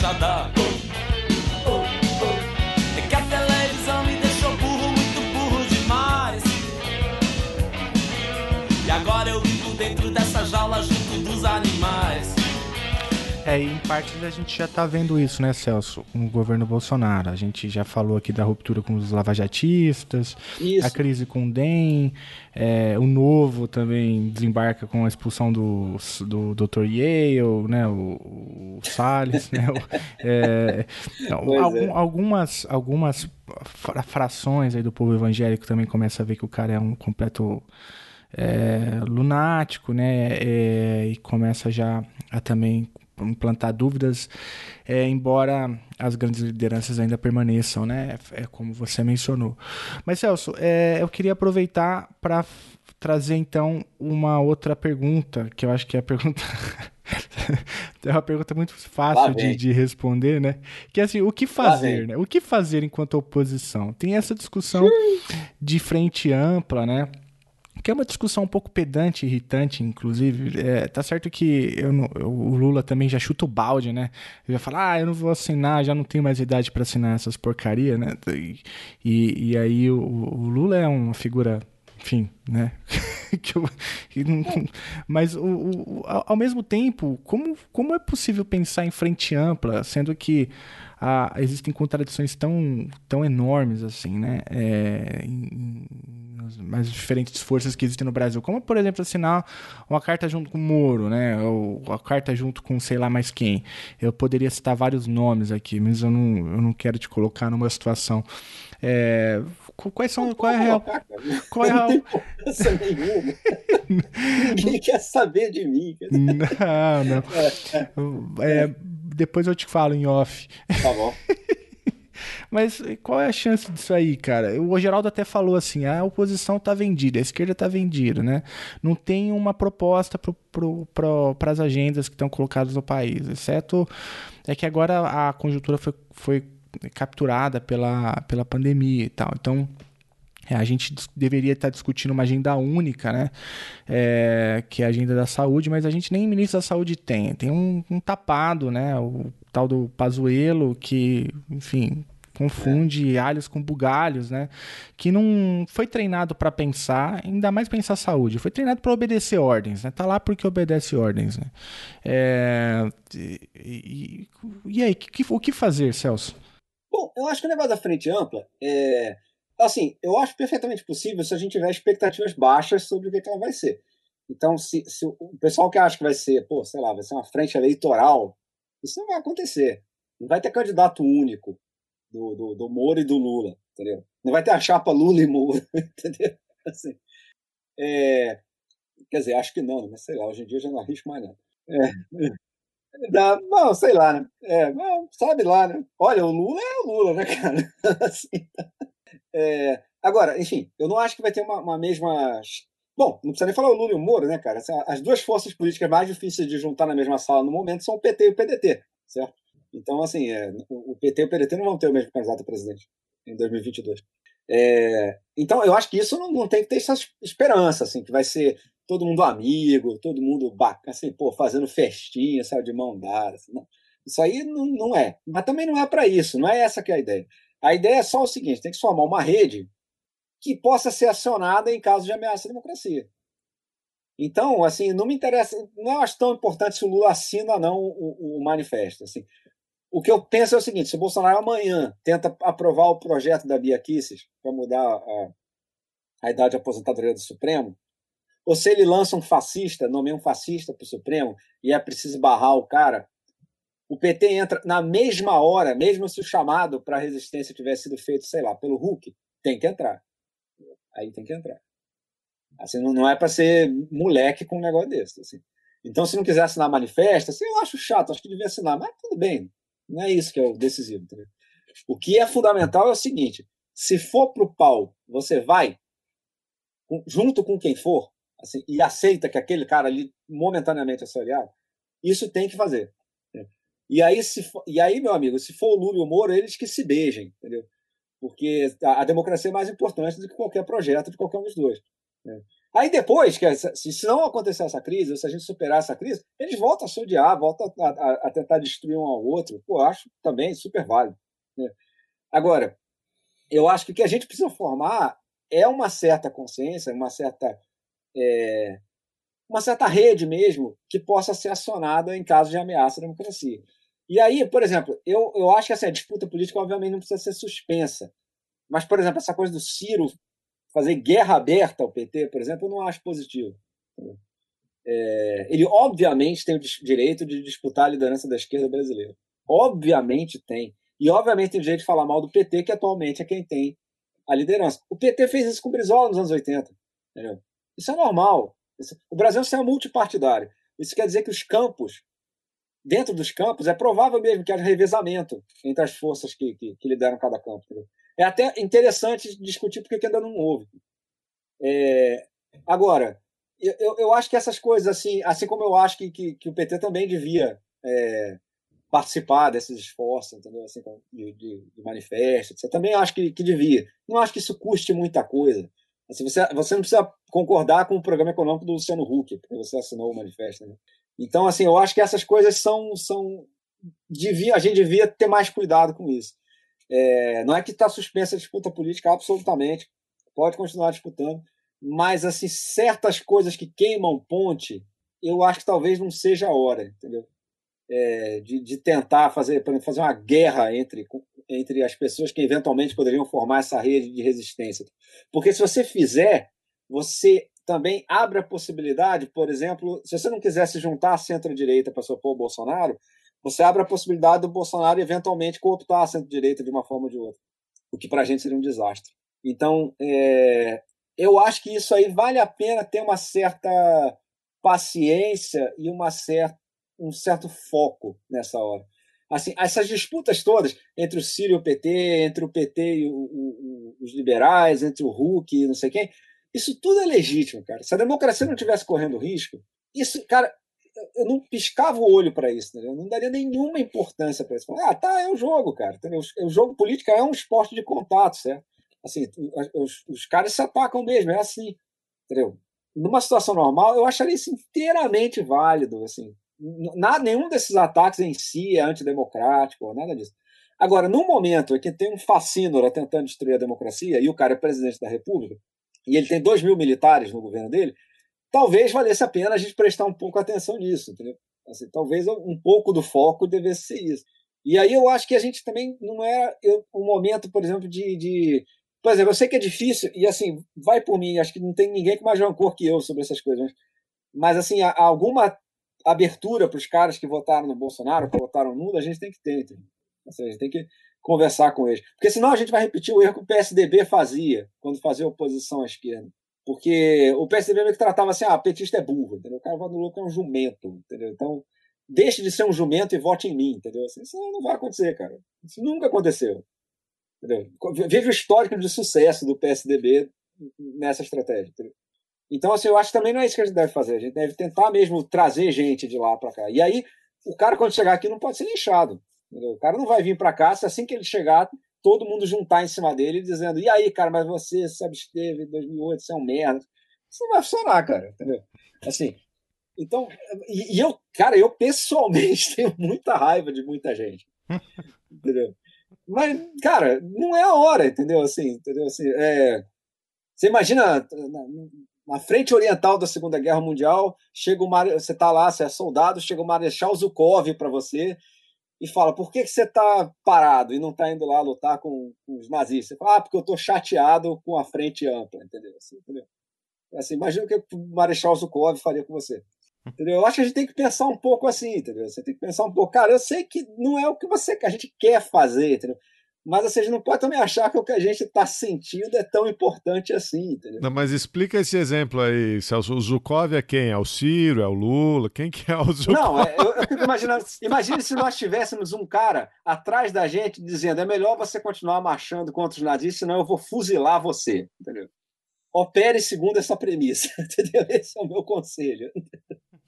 Speaker 2: nadar É, e
Speaker 1: em parte a gente já tá vendo isso, né, Celso? Com o governo Bolsonaro. A gente já falou aqui da ruptura com os lavajatistas,
Speaker 6: Isso.
Speaker 1: a crise com o DEM, é, o novo também desembarca com a expulsão do, do Dr. Yale, né, o, o Salles, né, o- é, [LAUGHS]
Speaker 6: Pois é.
Speaker 1: algum- algumas, algumas fra- frações aí do povo evangélico também começa a ver que o cara é um completo é, lunático, né? é, e começa já a também implantar dúvidas, é, embora as grandes lideranças ainda permaneçam, né? É como você mencionou. Mas Celso, é, eu queria aproveitar para trazer então uma outra pergunta, que eu acho que é a pergunta [LAUGHS] é uma pergunta muito fácil de, de responder, né? Que é assim, o que fazer, né? O que fazer enquanto oposição? Tem essa discussão de frente ampla, né? Que é uma discussão um pouco pedante, irritante, inclusive. É, tá certo que eu eu- o Lula também já chuta o balde, né? Ele já fala, ah, eu não vou assinar, já não tenho mais idade para assinar essas porcaria, né? E, e, aí o, o Lula é uma figura, enfim, né? [LAUGHS] mas o, o- ao mesmo tempo, como, como é possível pensar em frente ampla, sendo que ah, existem contradições tão, tão enormes assim, né? É, em- nas mais diferentes forças que existem no Brasil, como por exemplo assinar uma carta junto com o Moro, né? Ou a carta junto com sei lá mais quem. Eu poderia citar vários nomes aqui, mas eu não, eu não quero te colocar numa situação. É, qu- quais são qual é a real, qual é a real. [LAUGHS]
Speaker 6: Ninguém quer saber de mim.
Speaker 1: Não, não. É, depois eu te falo em off.
Speaker 6: Tá bom. [LAUGHS]
Speaker 1: Mas qual é a chance disso aí, cara? O Geraldo até falou assim: a oposição tá vendida, a esquerda tá vendida, né? Não tem uma proposta para as agendas que estão colocadas no país, exceto é que agora a conjuntura foi, foi capturada pela, pela pandemia e tal. Então. É, a gente deveria estar discutindo uma agenda única, né? É, que é a agenda da saúde, mas a gente nem ministro da saúde tem. Tem um, um tapado, né? O tal do Pazuello, que, enfim, confunde alhos com bugalhos, né? Que não foi treinado para pensar, ainda mais pensar saúde. Foi treinado para obedecer ordens, né? Tá lá porque obedece ordens, né? É, e, e- aí, o que fazer, Celso?
Speaker 6: Bom, eu acho que o negócio da frente ampla é. Assim, eu acho perfeitamente possível se a gente tiver expectativas baixas sobre o que, ela vai ser. Então, se, se o pessoal que acha que vai ser, pô, sei lá, vai ser uma frente eleitoral, isso não vai acontecer. Não vai ter candidato único do, do, do Moro e do Lula, entendeu? Não vai ter a chapa Lula e Moro, [LAUGHS] entendeu? Assim, é, quer dizer, acho que não, mas sei lá, hoje em dia eu já não arrisco mais nada. É, [LAUGHS] dá, não, sei lá, né? É, sabe lá, né? Olha, o Lula é o Lula, né, cara? [LAUGHS] Assim, é, agora, enfim, eu não acho que vai ter uma, uma mesma Bom, não precisa nem falar o Lula e o Moro, né, cara? As duas forças políticas mais difíceis de juntar na mesma sala no momento são o PT e o PDT, certo? Então, assim, é, o PT e o PDT não vão ter o mesmo candidato a presidente em 2022. É, então, eu acho que isso não, não, tem que ter essa esperança, assim, que vai ser todo mundo amigo, todo mundo bacana, assim, pô, fazendo festinha, sabe, de mão dada. Assim, não. Isso aí não, não é. Mas também não é para isso, não é essa que é a ideia. A ideia é só o seguinte: tem que formar uma rede que possa ser acionada em caso de ameaça à democracia. Então, assim, não me interessa, não acho tão importante se o Lula assina ou não o, o, manifesto. Assim. O que eu penso é o seguinte: se o Bolsonaro amanhã tenta aprovar o projeto da Bia Kicis para mudar a, a idade de aposentadoria do Supremo, ou se ele lança um fascista, nomeia um fascista para o Supremo e é preciso barrar o cara, o PT entra na mesma hora, mesmo se o chamado para a resistência tivesse sido feito, sei lá, pelo Hulk, tem que entrar aí tem que entrar. Assim, não, é para ser moleque com um negócio desse. Assim. Então, se não quiser assinar manifesto, assim, eu acho chato, acho que devia assinar, mas tudo bem, não é isso que é o decisivo. O que é fundamental é o seguinte: se for para o pau, você vai, junto com quem for, assim, e aceita que aquele cara ali momentaneamente é seu aliado, isso tem que fazer. E aí, se e aí, meu amigo, se for o Lula e o Moro, eles que se beijem, entendeu? porque a, democracia é mais importante do que qualquer projeto de qualquer um dos dois. Né? Aí depois, que se, se não acontecer essa crise, ou se a gente superar essa crise, eles voltam a se odiar, voltam a, a, a tentar destruir um ao outro. Pô, acho também super válido. Né? Agora, eu acho que o que a gente precisa formar é uma certa consciência, uma certa é, uma certa rede mesmo que possa ser acionada em caso de ameaça à democracia. E aí, por exemplo, eu, eu acho que assim, disputa política, obviamente, não precisa ser suspensa. Mas, por exemplo, essa coisa do Ciro fazer guerra aberta ao PT, por exemplo, eu não acho positivo. É, ele, obviamente, tem o direito de disputar a liderança da esquerda brasileira. Obviamente tem. E, obviamente, tem direito de falar mal do PT, que atualmente é quem tem a liderança. O PT fez isso com o Brizola nos anos 80. Entendeu? Isso é normal. o Brasil é multipartidário. Isso quer dizer que os campos dentro dos campos, é provável mesmo que haja revezamento entre as forças que, que, que lideram cada campo. Entendeu? É até interessante discutir porque ainda não houve. É, agora, eu, eu acho que essas coisas, assim, assim como eu acho que, que, que o PT também devia é, participar desses esforços, entendeu? Assim, de, de, de manifesto, etc. Também acho que, que devia. Não acho que isso custe muita coisa. Assim, você, você não precisa concordar com o programa econômico do Luciano Huck, porque você assinou o manifesto. Né? Então, assim, eu acho que essas coisas são. são devia, a gente devia ter mais cuidado com isso. É, não é que está suspensa a disputa política, absolutamente. Pode continuar disputando. Mas, assim, certas coisas que queimam ponte, eu acho que talvez não seja a hora, entendeu? É, de, de, tentar fazer, por exemplo, fazer uma guerra entre, entre as pessoas que eventualmente poderiam formar essa rede de resistência. Porque se você fizer, você também abre a possibilidade, por exemplo, se você não quiser se juntar à centro-direita para sopor o Bolsonaro, você abre a possibilidade do Bolsonaro eventualmente cooptar a centro-direita de uma forma ou de outra, o que para a gente seria um desastre. Então, é, eu acho que isso aí vale a pena ter uma certa paciência e uma certa, um certo foco nessa hora. Assim, essas disputas todas entre o Ciro e o PT, entre o PT e o, o, os liberais, entre o Huck e não sei quem, isso tudo é legítimo, cara. Se a democracia não tivesse correndo risco, isso, cara, eu não piscava o olho para isso? Eu não daria nenhuma importância para isso. Ah, tá, é o jogo, cara. Entendeu? O jogo político é um esporte de contato, certo? Assim, os, os caras se atacam mesmo, é assim, entendeu? Numa situação normal, eu acharia isso inteiramente válido, assim. Nada, nenhum desses ataques em si é antidemocrático, nada disso. Agora, no momento em que tem um fascínora tentando destruir a democracia e o cara é presidente da República, e ele tem dois mil militares no governo dele, talvez valesse a pena a gente prestar um pouco atenção nisso. Assim, talvez um pouco do foco devesse ser isso. E aí eu acho que a gente também não era um momento, por exemplo, de, de. Por exemplo, eu sei que é difícil, e assim, vai por mim, acho que não tem ninguém com mais rancor que eu sobre essas coisas, mas assim, alguma abertura para os caras que votaram no Bolsonaro, que votaram no Lula, a gente tem que ter. Entendeu? Assim, a gente tem que conversar com eles. Porque senão a gente vai repetir o erro que o PSDB fazia quando fazia oposição à esquerda. Porque o PSDB meio que tratava assim, ah, petista é burro, entendeu? O cara vai no Lula é um jumento, entendeu? Então, deixe de ser um jumento e vote em mim, entendeu? Assim, isso não vai acontecer, cara. Isso nunca aconteceu. Entendeu? Veja o histórico de sucesso do PSDB nessa estratégia. Entendeu? Então, assim, eu acho que também não é isso que a gente deve fazer. A gente deve tentar mesmo trazer gente de lá para cá. E aí, o cara, quando chegar aqui, não pode ser linchado. Entendeu? O cara não vai vir para cá se assim que ele chegar, todo mundo juntar em cima dele dizendo: e aí, cara, mas você se absteve em 2008, você é um merda. Isso não vai funcionar, cara. Entendeu? Assim. Então, e, e eu, cara, eu pessoalmente [LAUGHS] tenho muita raiva de muita gente. [LAUGHS] entendeu? Mas, cara, não é a hora, entendeu? Assim, entendeu? Assim, é... Você imagina na, na, frente oriental da Segunda Guerra Mundial, chega o Mar... você tá lá, você é soldado, chega o Marechal Zukov para você e fala: por que, que você está parado e não está indo lá lutar com, com, os nazistas? Você fala: ah, porque eu estou chateado com a frente ampla, entendeu? Assim, entendeu? Assim, imagina o que o Marechal Zukov faria com você. Entendeu? Eu acho que a gente tem que pensar um pouco assim, entendeu? Você tem que pensar um pouco, cara, eu sei que não é o que você que a gente quer fazer, entendeu? Mas assim, a gente não pode também achar que o que a gente está sentindo é tão importante assim, entendeu?
Speaker 7: Não, mas explica esse exemplo aí, Celso. O Zukov é quem? É o Ciro? É o Lula? Quem que é o [LAUGHS] Zukov?
Speaker 6: Não, é, eu, eu fico imaginando. Imagine se nós tivéssemos um cara atrás da gente dizendo é melhor você continuar marchando contra os nazistas, senão eu vou fuzilar você, entendeu? Opere segundo essa premissa, [LAUGHS] entendeu? Esse é o meu conselho.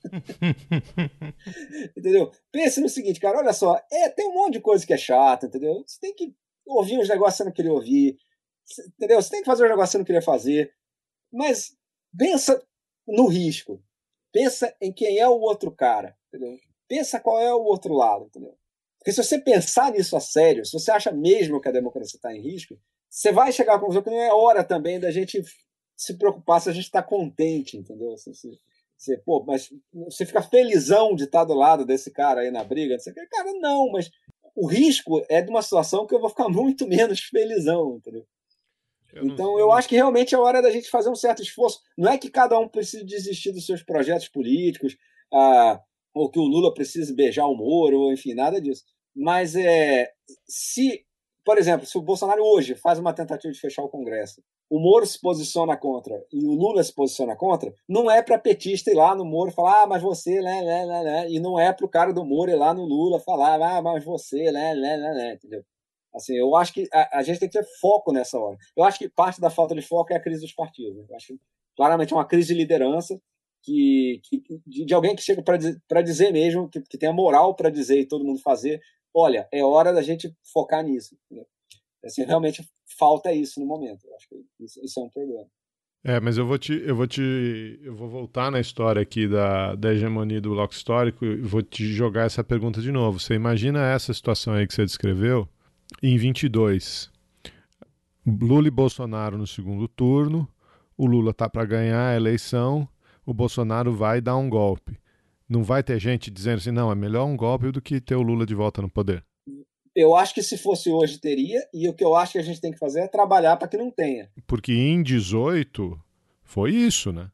Speaker 6: [LAUGHS] entendeu? Pense no seguinte, cara, olha só, é, tem um monte de coisa que é chata, entendeu? Você tem que ouvir uns negócios que você não queria ouvir, entendeu? Você tem que fazer uns negócios que você não queria fazer, mas pensa no risco, pensa em quem é o outro cara, entendeu? Pensa qual é o outro lado, entendeu? Porque se você pensar nisso a sério, se você acha mesmo que a democracia está em risco, você vai chegar à conclusão que não é hora também da gente se preocupar se a gente está contente, entendeu? Se, você, pô, mas você fica felizão de estar do lado desse cara aí na briga? Você, cara, não, mas o risco é de uma situação que eu vou ficar [LAUGHS] muito menos felizão, entendeu? Eu então, eu acho que realmente é hora da gente fazer um certo esforço. Não é que cada um precise desistir dos seus projetos políticos, ah, ou que o Lula precise beijar o Moro, ou enfim, nada disso. Mas é, se, por exemplo, se o Bolsonaro hoje faz uma tentativa de fechar o Congresso o Moro se posiciona contra e o Lula se posiciona contra, não é para petista ir lá no Moro falar, ah, mas você, né, né, né, né, e não é para o cara do Moro ir lá no Lula falar, ah, mas você, né, né, né, né, entendeu? Assim, eu acho que a, a, gente tem que ter foco nessa hora. Eu acho que parte da falta de foco é a crise dos partidos. Eu acho que claramente é uma crise de liderança que, que de, de alguém que chega para dizer, dizer mesmo, que, que tem a moral para dizer e todo mundo fazer, olha, é hora da gente focar nisso. Assim, realmente falta isso no momento. Eu acho que isso, isso, é um problema.
Speaker 7: É, mas eu vou te, eu vou te, eu vou voltar na história aqui da, da hegemonia do bloco histórico e vou te jogar essa pergunta de novo. Você imagina essa situação aí que você descreveu em 22, Lula e Bolsonaro no segundo turno, o Lula tá para ganhar a eleição, o Bolsonaro vai dar um golpe. Não vai ter gente dizendo assim, não, é melhor um golpe do que ter o Lula de volta no poder.
Speaker 6: Eu acho que se fosse hoje teria, e o que eu acho que a gente tem que fazer é trabalhar para que não tenha.
Speaker 7: Porque em 18 foi isso, né?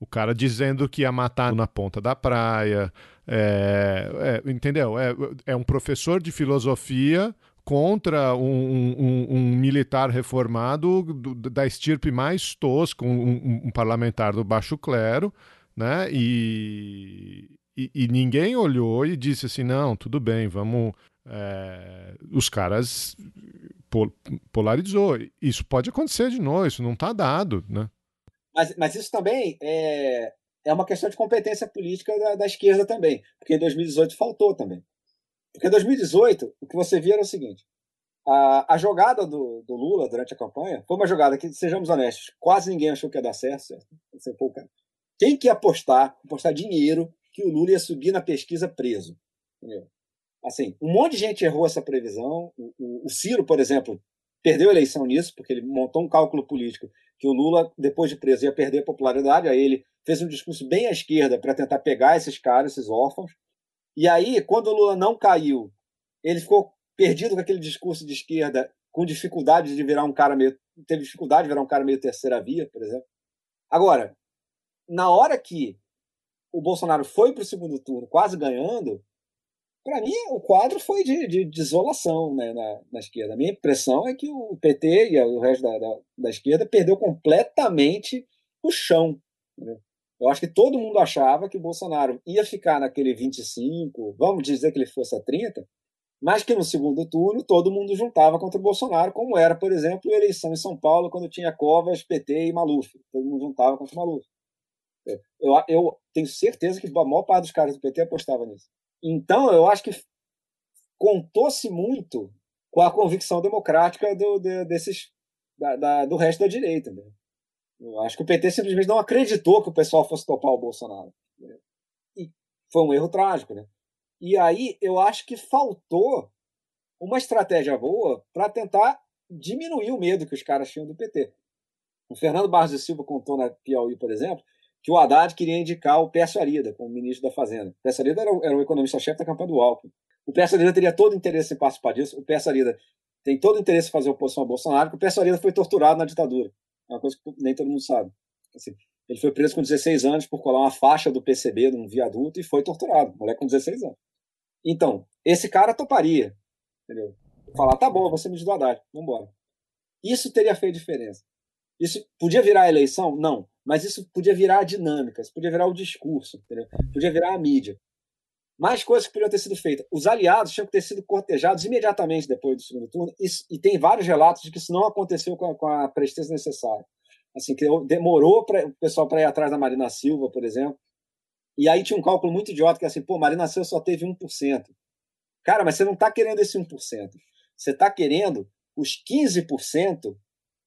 Speaker 7: O cara dizendo que ia matar na ponta da praia. É, é, entendeu? É, é um professor de filosofia contra um, um, um militar reformado do, da estirpe mais tosca, um, um, parlamentar do baixo clero, né? E, e, e, ninguém olhou e disse assim: não, tudo bem, vamos, é, os caras pol polarizou. Isso pode acontecer de novo, isso não está dado, né?
Speaker 6: Mas, mas isso também é, é uma questão de competência política da, da esquerda também, porque em 2018 faltou também. Porque em 2018, o que você via era o seguinte: a, a jogada do, do, Lula durante a campanha foi uma jogada que, sejamos honestos, quase ninguém achou que ia dar certo. certo? Pô, cara, quem que apostar, apostar dinheiro que o Lula ia subir na pesquisa preso? Entendeu? Assim, um monte de gente errou essa previsão. O, o, o Ciro, por exemplo, perdeu a eleição nisso, porque ele montou um cálculo político que o Lula, depois de preso, ia perder a popularidade. Aí ele fez um discurso bem à esquerda para tentar pegar esses caras, esses órfãos. E aí, quando o Lula não caiu, ele ficou perdido com aquele discurso de esquerda, com dificuldade de virar um cara meio. teve dificuldade de virar um cara meio terceira via, por exemplo. Agora, na hora que o Bolsonaro foi para o segundo turno quase ganhando, para mim o quadro foi de, de desolação né, na, na, esquerda. A minha impressão é que o PT e o resto da, da, da esquerda perdeu completamente o chão. Entendeu? Eu acho que todo mundo achava que o Bolsonaro ia ficar naquele 25, vamos dizer que ele fosse a 30, mas que no segundo turno todo mundo juntava contra o Bolsonaro, como era, por exemplo, a eleição em São Paulo, quando tinha Covas, PT e Maluf. Todo mundo juntava contra o Maluf. Eu, eu tenho certeza que a maior parte dos caras do PT apostava nisso. Então, eu acho que contou-se muito com a convicção democrática do, de, desses, da, da, do resto da direita. Né? Eu acho que o PT simplesmente não acreditou que o pessoal fosse topar o Bolsonaro. Né? E foi um erro trágico. Né? E aí eu acho que faltou uma estratégia boa para tentar diminuir o medo que os caras tinham do PT. O Fernando Barros de Silva contou na Piauí, por exemplo, que o Haddad queria indicar o Pércio Arida como ministro da Fazenda. O Pércio Arida era, era o economista-chefe da campanha do Alckmin. O Pércio Arida teria todo o interesse em participar disso. O Pércio Arida tem todo o interesse em fazer oposição ao Bolsonaro, porque o Pércio Arida foi torturado na ditadura. É uma coisa que nem todo mundo sabe. Assim, ele foi preso com 16 anos por colar uma faixa do PCB num viaduto e foi torturado. Moleque com 16 anos. Então, esse cara toparia. Entendeu? Falar, tá bom, você me do Haddad, vambora. Isso teria feito diferença. Isso podia virar eleição? Não. Mas isso podia virar a dinâmica, isso podia virar o discurso, entendeu? podia virar a mídia. Mais coisas que podiam ter sido feitas. Os aliados tinham que ter sido cortejados imediatamente depois do segundo turno, e, e tem vários relatos de que isso não aconteceu com a, com a presteza necessária. Assim, que demorou para o pessoal para ir atrás da Marina Silva, por exemplo. E aí tinha um cálculo muito idiota que é assim, pô, Marina Silva só teve 1%. Cara, mas você não está querendo esse 1%. Você está querendo os 15%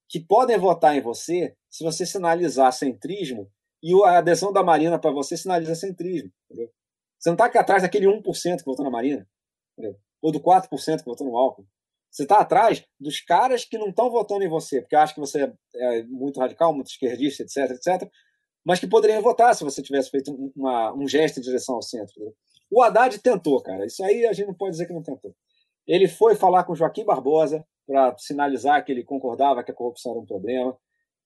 Speaker 6: que podem votar em você se você sinalizar centrismo e a adesão da Marina para você sinaliza centrismo. Entendeu? Você não está atrás daquele 1% que votou na Marina, entendeu? ou do 4% que votou no Alckmin. Você está atrás dos caras que não estão votando em você, porque acham que você é muito radical, muito esquerdista, etc, etc, mas que poderiam votar se você tivesse feito uma, um gesto em direção ao centro. Entendeu? O Haddad tentou, cara. Isso aí a gente não pode dizer que não tentou. Ele foi falar com Joaquim Barbosa para sinalizar que ele concordava que a corrupção era um problema.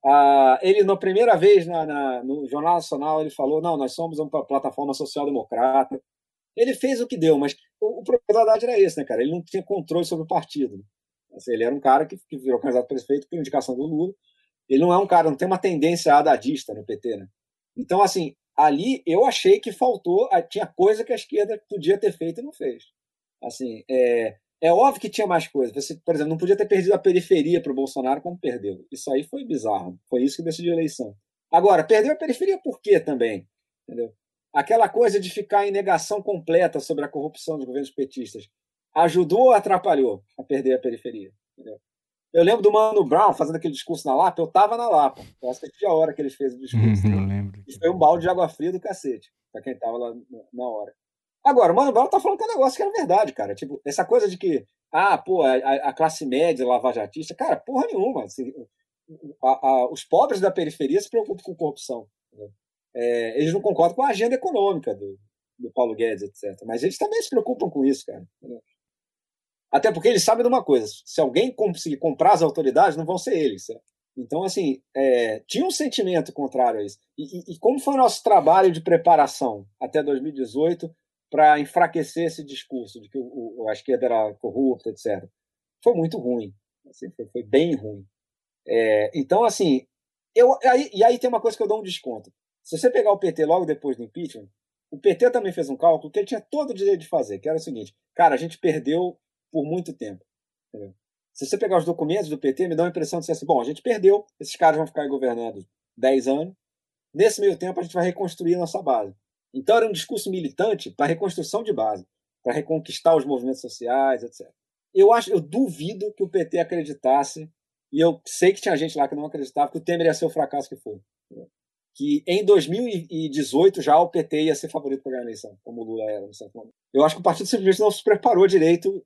Speaker 6: Ah, ele, na primeira vez na, na, no Jornal Nacional, ele falou: não, nós somos uma plataforma social-democrata. Ele fez o que deu, mas o, o problema era esse, né, cara? Ele não tinha controle sobre o partido. Assim, ele era um cara que, que virou candidato prefeito por indicação do Lula. Ele não é um cara, não tem uma tendência hadadista no PT, né? Então, assim, ali eu achei que faltou, tinha coisa que a esquerda podia ter feito e não fez. Assim, é, é óbvio que tinha mais coisas. Você, por exemplo, não podia ter perdido a periferia para o Bolsonaro como perdeu. Isso aí foi bizarro. Foi isso que decidiu a eleição. Agora, perdeu a periferia por quê também? Entendeu? Aquela coisa de ficar em negação completa sobre a corrupção dos governos petistas ajudou ou atrapalhou a perder a periferia? Entendeu? Eu lembro do Mano Brown fazendo aquele discurso na Lapa, eu tava na Lapa. Eu acho que a hora que ele fez o discurso.
Speaker 1: Uhum, eu lembro.
Speaker 6: E foi um balde de água fria do cacete, pra quem tava lá na hora. Agora, o Mano Brown tá falando que é um negócio que era verdade, cara. Tipo, essa coisa de que, ah, pô, a, a classe média lavajatista, cara, porra nenhuma. Assim, a, a, os pobres da periferia se preocupam com corrupção. Né? É, eles não concordam com a agenda econômica do, do Paulo Guedes, etc. Mas eles também se preocupam com isso, cara. Até porque eles sabem de uma coisa: se alguém conseguir comprar as autoridades, não vão ser eles. Certo? Então, assim, é, tinha um sentimento contrário a isso. E, e, e, como foi o nosso trabalho de preparação até 2018 para enfraquecer esse discurso de que o, o, a esquerda era corrupta, etc. Foi muito ruim. Assim, foi, foi, bem ruim. É, então, assim, eu, aí, e aí tem uma coisa que eu dou um desconto. Se você pegar o PT logo depois do impeachment, o PT também fez um cálculo que ele tinha todo o direito de fazer, que era o seguinte: cara, a gente perdeu por muito tempo. Entendeu? Se você pegar os documentos do PT, me dá a impressão de ser assim: bom, a gente perdeu, esses caras vão ficar governando 10 anos, nesse meio tempo a gente vai reconstruir a nossa base. Então era um discurso militante para reconstrução de base, para reconquistar os movimentos sociais, etc. Eu acho, eu duvido que o PT acreditasse, e eu sei que tinha gente lá que não acreditava que o Temer ia ser o fracasso que foi. Que em 2018 já o PT ia ser favorito para a eleição, como o Lula era no certo momento. Eu acho que o partido simplesmente não se preparou direito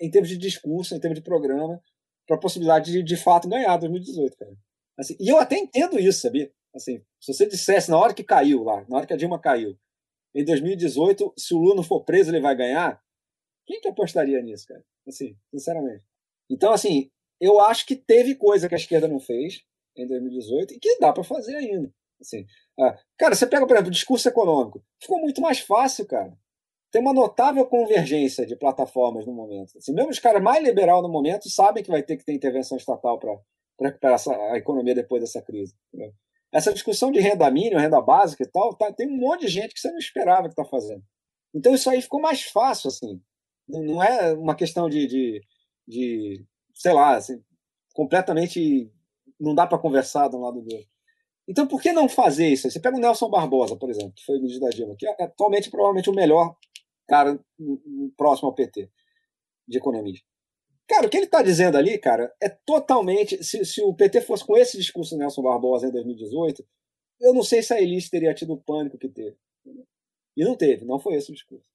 Speaker 6: em termos de discurso, em termos de programa, para a possibilidade de de fato ganhar 2018, cara. Assim, e eu até entendo isso, sabia? Assim, se você dissesse na hora que caiu lá, na hora que a Dilma caiu, em 2018, se o Lula não for preso, ele vai ganhar, quem que apostaria nisso, cara? Assim, sinceramente. Então, assim, eu acho que teve coisa que a esquerda não fez em 2018 e que dá para fazer ainda. Assim, ah, cara, você pega, por exemplo, o discurso econômico. Ficou muito mais fácil, cara. Tem uma notável convergência de plataformas no momento. Assim, mesmo os caras mais liberal no momento sabem que vai ter que ter intervenção estatal para recuperar a economia depois dessa crise. Entendeu? Essa discussão de renda mínima, renda básica e tal, tá, tem um monte de gente que você não esperava que está fazendo. Então isso aí ficou mais fácil, assim. Não é uma questão de, de, de sei lá, assim, completamente não dá para conversar um lado do. Então, por que não fazer isso? Você pega o Nelson Barbosa, por exemplo, que foi ministro da Dilma, que é atualmente provavelmente o melhor cara próximo ao PT de economia. Cara, o que ele está dizendo ali, cara, é totalmente. Se, se, o PT fosse com esse discurso do Nelson Barbosa em 2018, eu não sei se a elite teria tido o pânico que teve. E não teve, não foi esse o discurso.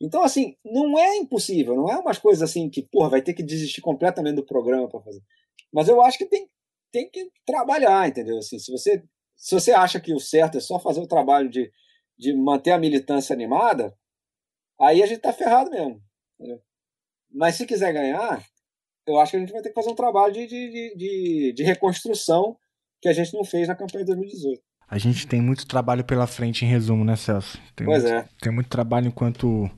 Speaker 6: Então, assim, não é impossível, não é umas coisas assim que, porra, vai ter que desistir completamente do programa para fazer. Mas eu acho que tem, tem que trabalhar, entendeu? Assim, se você se você acha que o certo é só fazer o trabalho de, de manter a militância animada, aí a gente tá ferrado mesmo. Entendeu? Mas se quiser ganhar, eu acho que a gente vai ter que fazer um trabalho de, de, de, de reconstrução que a gente não fez na campanha de 2018.
Speaker 1: A gente tem muito trabalho pela frente, em resumo, né, Celso? Tem
Speaker 6: pois
Speaker 1: muito,
Speaker 6: é.
Speaker 1: Tem muito trabalho enquanto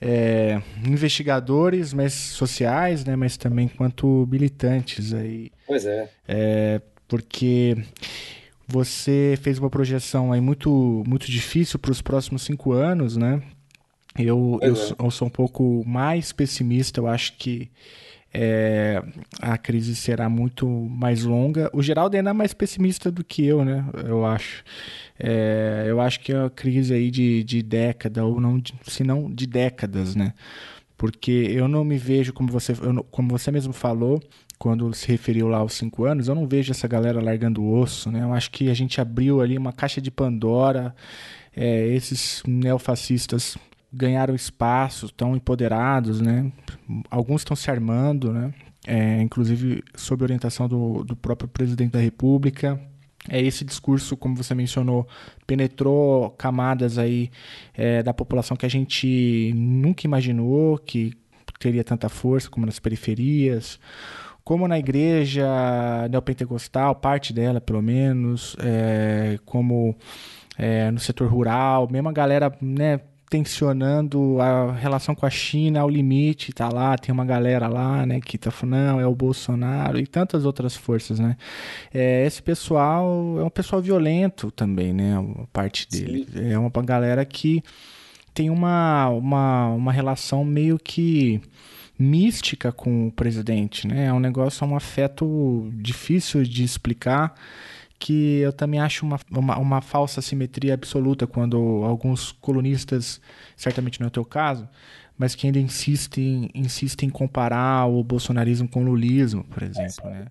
Speaker 1: é, investigadores mas sociais, né, mas também enquanto militantes aí.
Speaker 6: Pois é.
Speaker 1: é porque você fez uma projeção aí muito, muito difícil para os próximos cinco anos, né? Eu, eu, é. eu, sou um pouco mais pessimista, eu acho que é, a crise será muito mais longa. O Geraldo é ainda mais pessimista do que eu, né? Eu acho. É, eu acho que é uma crise aí de, de década, ou não, de, se não de décadas, né? Porque eu não me vejo, como você, eu, como você mesmo falou, quando se referiu lá aos cinco anos, eu não vejo essa galera largando o osso, né? Eu acho que a gente abriu ali uma caixa de Pandora, é, esses neofascistas ganharam espaço, estão empoderados, né? Alguns estão se armando, né? É, inclusive sob orientação do, do próprio presidente da República. É esse discurso, como você mencionou, penetrou camadas aí é, da população que a gente nunca imaginou que teria tanta força, como nas periferias, como na igreja neopentecostal, parte dela pelo menos, é, como é, no setor rural, mesmo a galera né, tensionando a relação com a China ao limite, tá lá, tem uma galera lá, né, que tá falando, não, é o Bolsonaro e tantas outras forças, né. É, esse pessoal é um pessoal violento também, né, parte dele. Sim. É uma galera que tem uma, uma, uma relação meio que mística com o presidente, né, é um negócio, é um afeto difícil de explicar, que eu também acho uma, uma, uma, falsa simetria absoluta quando alguns colunistas, certamente não é o teu caso, mas que ainda insistem, insistem em comparar o bolsonarismo com o lulismo, por exemplo, né?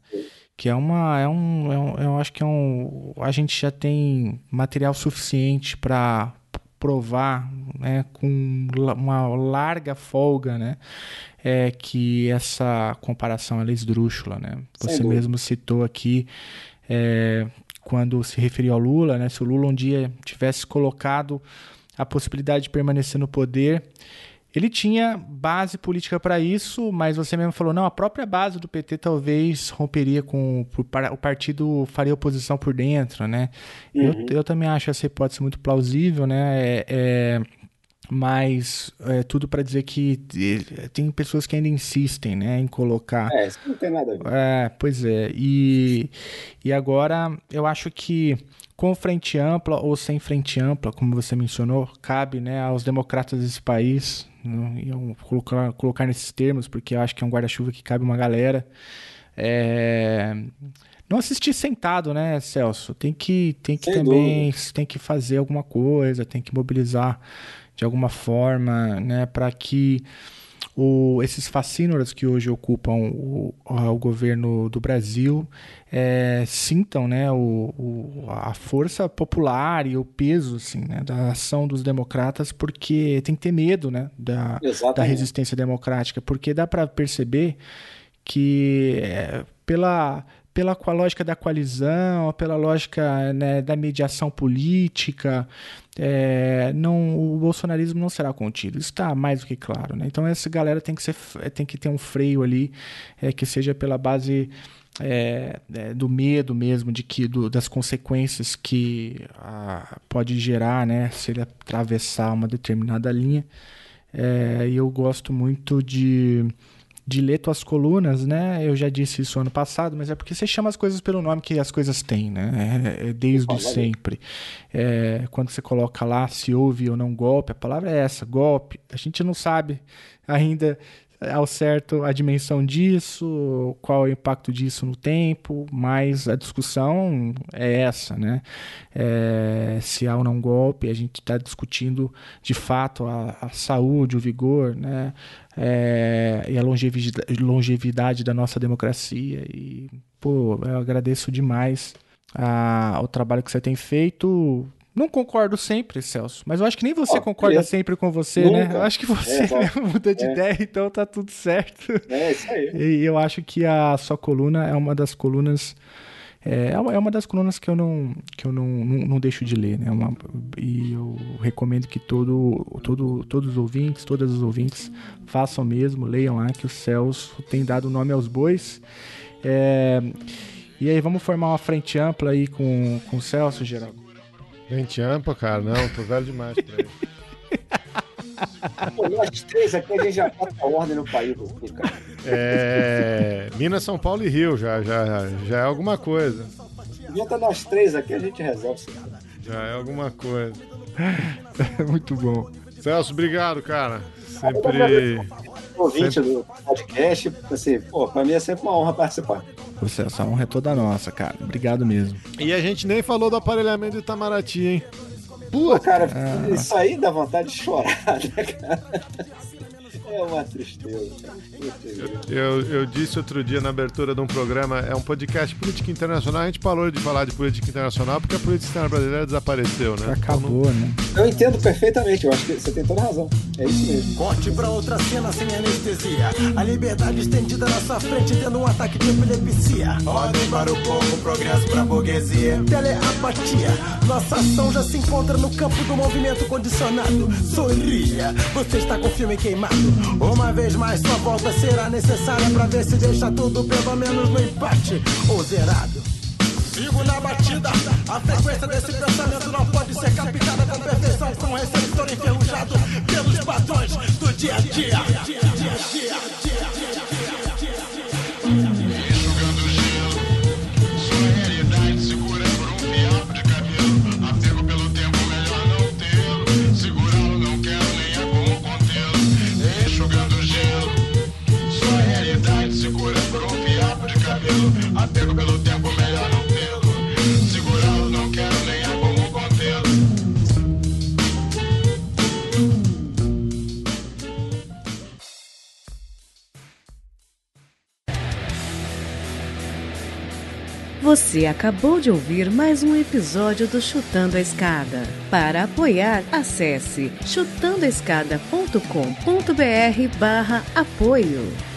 Speaker 1: Que é uma, é um, é um eu acho que é um, a gente já tem material suficiente para provar, né, com uma larga folga, né, é que essa comparação é esdrúxula, né? Você mesmo citou aqui é, quando se referiu ao Lula, né? Se o Lula um dia tivesse colocado a possibilidade de permanecer no poder, ele tinha base política para isso, mas você mesmo falou, não, a própria base do PT talvez romperia com o partido faria oposição por dentro, né? Uhum. Eu, eu também acho essa hipótese muito plausível, né? É, é mas é tudo para dizer que tem pessoas que ainda insistem, né, em colocar.
Speaker 6: É, isso não tem nada a ver.
Speaker 1: É, pois é. E, e agora eu acho que com frente ampla ou sem frente ampla, como você mencionou, cabe, né, aos democratas desse país, né, eu colocar, colocar nesses termos, porque eu acho que é um guarda-chuva que cabe uma galera. É, não assistir sentado, né, Celso? Tem que, tem que também dúvida. tem que fazer alguma coisa, tem que mobilizar de alguma forma, né, para que o, esses fascínoras que hoje ocupam o, o governo do Brasil é, sintam né, o, o, a força popular e o peso assim, né, da ação dos democratas, porque tem que ter medo né, da, da resistência democrática, porque dá para perceber que é, pela pela lógica da coalizão, pela lógica né, da mediação política, é, não, o bolsonarismo não será contido. Isso está mais do que claro. Né? Então essa galera tem que, ser, tem que ter um freio ali é, que seja pela base é, é, do medo mesmo de que do, das consequências que ah, pode gerar, né, se ele atravessar uma determinada linha. É, e eu gosto muito de de ler tuas colunas, né? Eu já disse isso ano passado, mas é porque você chama as coisas pelo nome que as coisas têm, né? É, é desde sempre. É, quando você coloca lá se houve ou não golpe, a palavra é essa, golpe. A gente não sabe ainda ao certo a dimensão disso, qual é o impacto disso no tempo, mas a discussão é essa, né? É, se há ou não golpe, a gente está discutindo de fato a, a, saúde, o vigor, né? É, e a longevidade, longevidade da nossa democracia. E, pô, eu agradeço demais a, o trabalho que você tem feito não concordo sempre, Celso, mas eu acho que nem você oh, concorda é. sempre com você, né? Nunca. né? Eu acho que você é, [LAUGHS] muda de é. ideia, então tá tudo certo.
Speaker 6: É, isso aí.
Speaker 1: E eu acho que a sua coluna é uma das colunas. É, é uma das colunas que eu não, que eu não, não, não deixo de ler, né? Uma, e eu recomendo que todo, todo, todos os ouvintes, todas os ouvintes, façam mesmo, leiam lá, que o Celso tem dado nome aos bois. É, e aí, vamos formar uma frente ampla aí com, com o Celso, Geraldo?
Speaker 7: Gente ampla, cara, não, tô velho demais pra ele.
Speaker 6: Pô, nós três aqui a gente já bota a ordem no país cara.
Speaker 7: É. Minas, São Paulo e Rio, já, já, já é alguma coisa.
Speaker 6: Junta nós três aqui, a gente resolve isso.
Speaker 7: Já é alguma coisa. [LAUGHS]
Speaker 1: Muito bom.
Speaker 7: Celso, obrigado, cara. Sempre.
Speaker 6: Ouvinte sempre... do podcast, assim, pô, pra mim é sempre uma honra participar.
Speaker 1: Você, essa honra é toda nossa, cara. Obrigado mesmo.
Speaker 7: E a gente nem falou do aparelhamento de Itamaraty, hein?
Speaker 6: Pô, cara, ah. isso aí dá vontade de chorar, né, cara? É uma tristeza.
Speaker 7: Eu, eu disse outro dia na abertura de um programa, é um podcast política internacional. A gente parou de falar de política internacional porque a política externa brasileira desapareceu, né?
Speaker 1: Acabou,
Speaker 6: então,
Speaker 1: não... né?
Speaker 6: Eu entendo perfeitamente, eu acho que você tem toda razão. É isso mesmo.
Speaker 8: Corte pra outra cena sem anestesia. A liberdade estendida na sua frente, tendo um ataque de epilepsia. Ordem para o povo, progresso pra burguesia. Teleapatia. Nossa ação já se encontra no campo do movimento condicionado. Sorria, você está com o filme queimado. Uma vez mais, sua volta será necessária pra ver se deixa tudo pelo menos no empate ou zerado. Sigo na batida, a frequência desse pensamento não pode ser captada com perfeição, com receptor enferrujado pelos padrões do dia a dia, dia, dia, dia. Apego pelo tempo, melhor não tê-lo. Segurá-lo não quero, nem há como contê-lo.
Speaker 9: Você acabou de ouvir mais um episódio do Chutando a Escada. Para apoiar, acesse chutandoaescada.com.br barra apoio.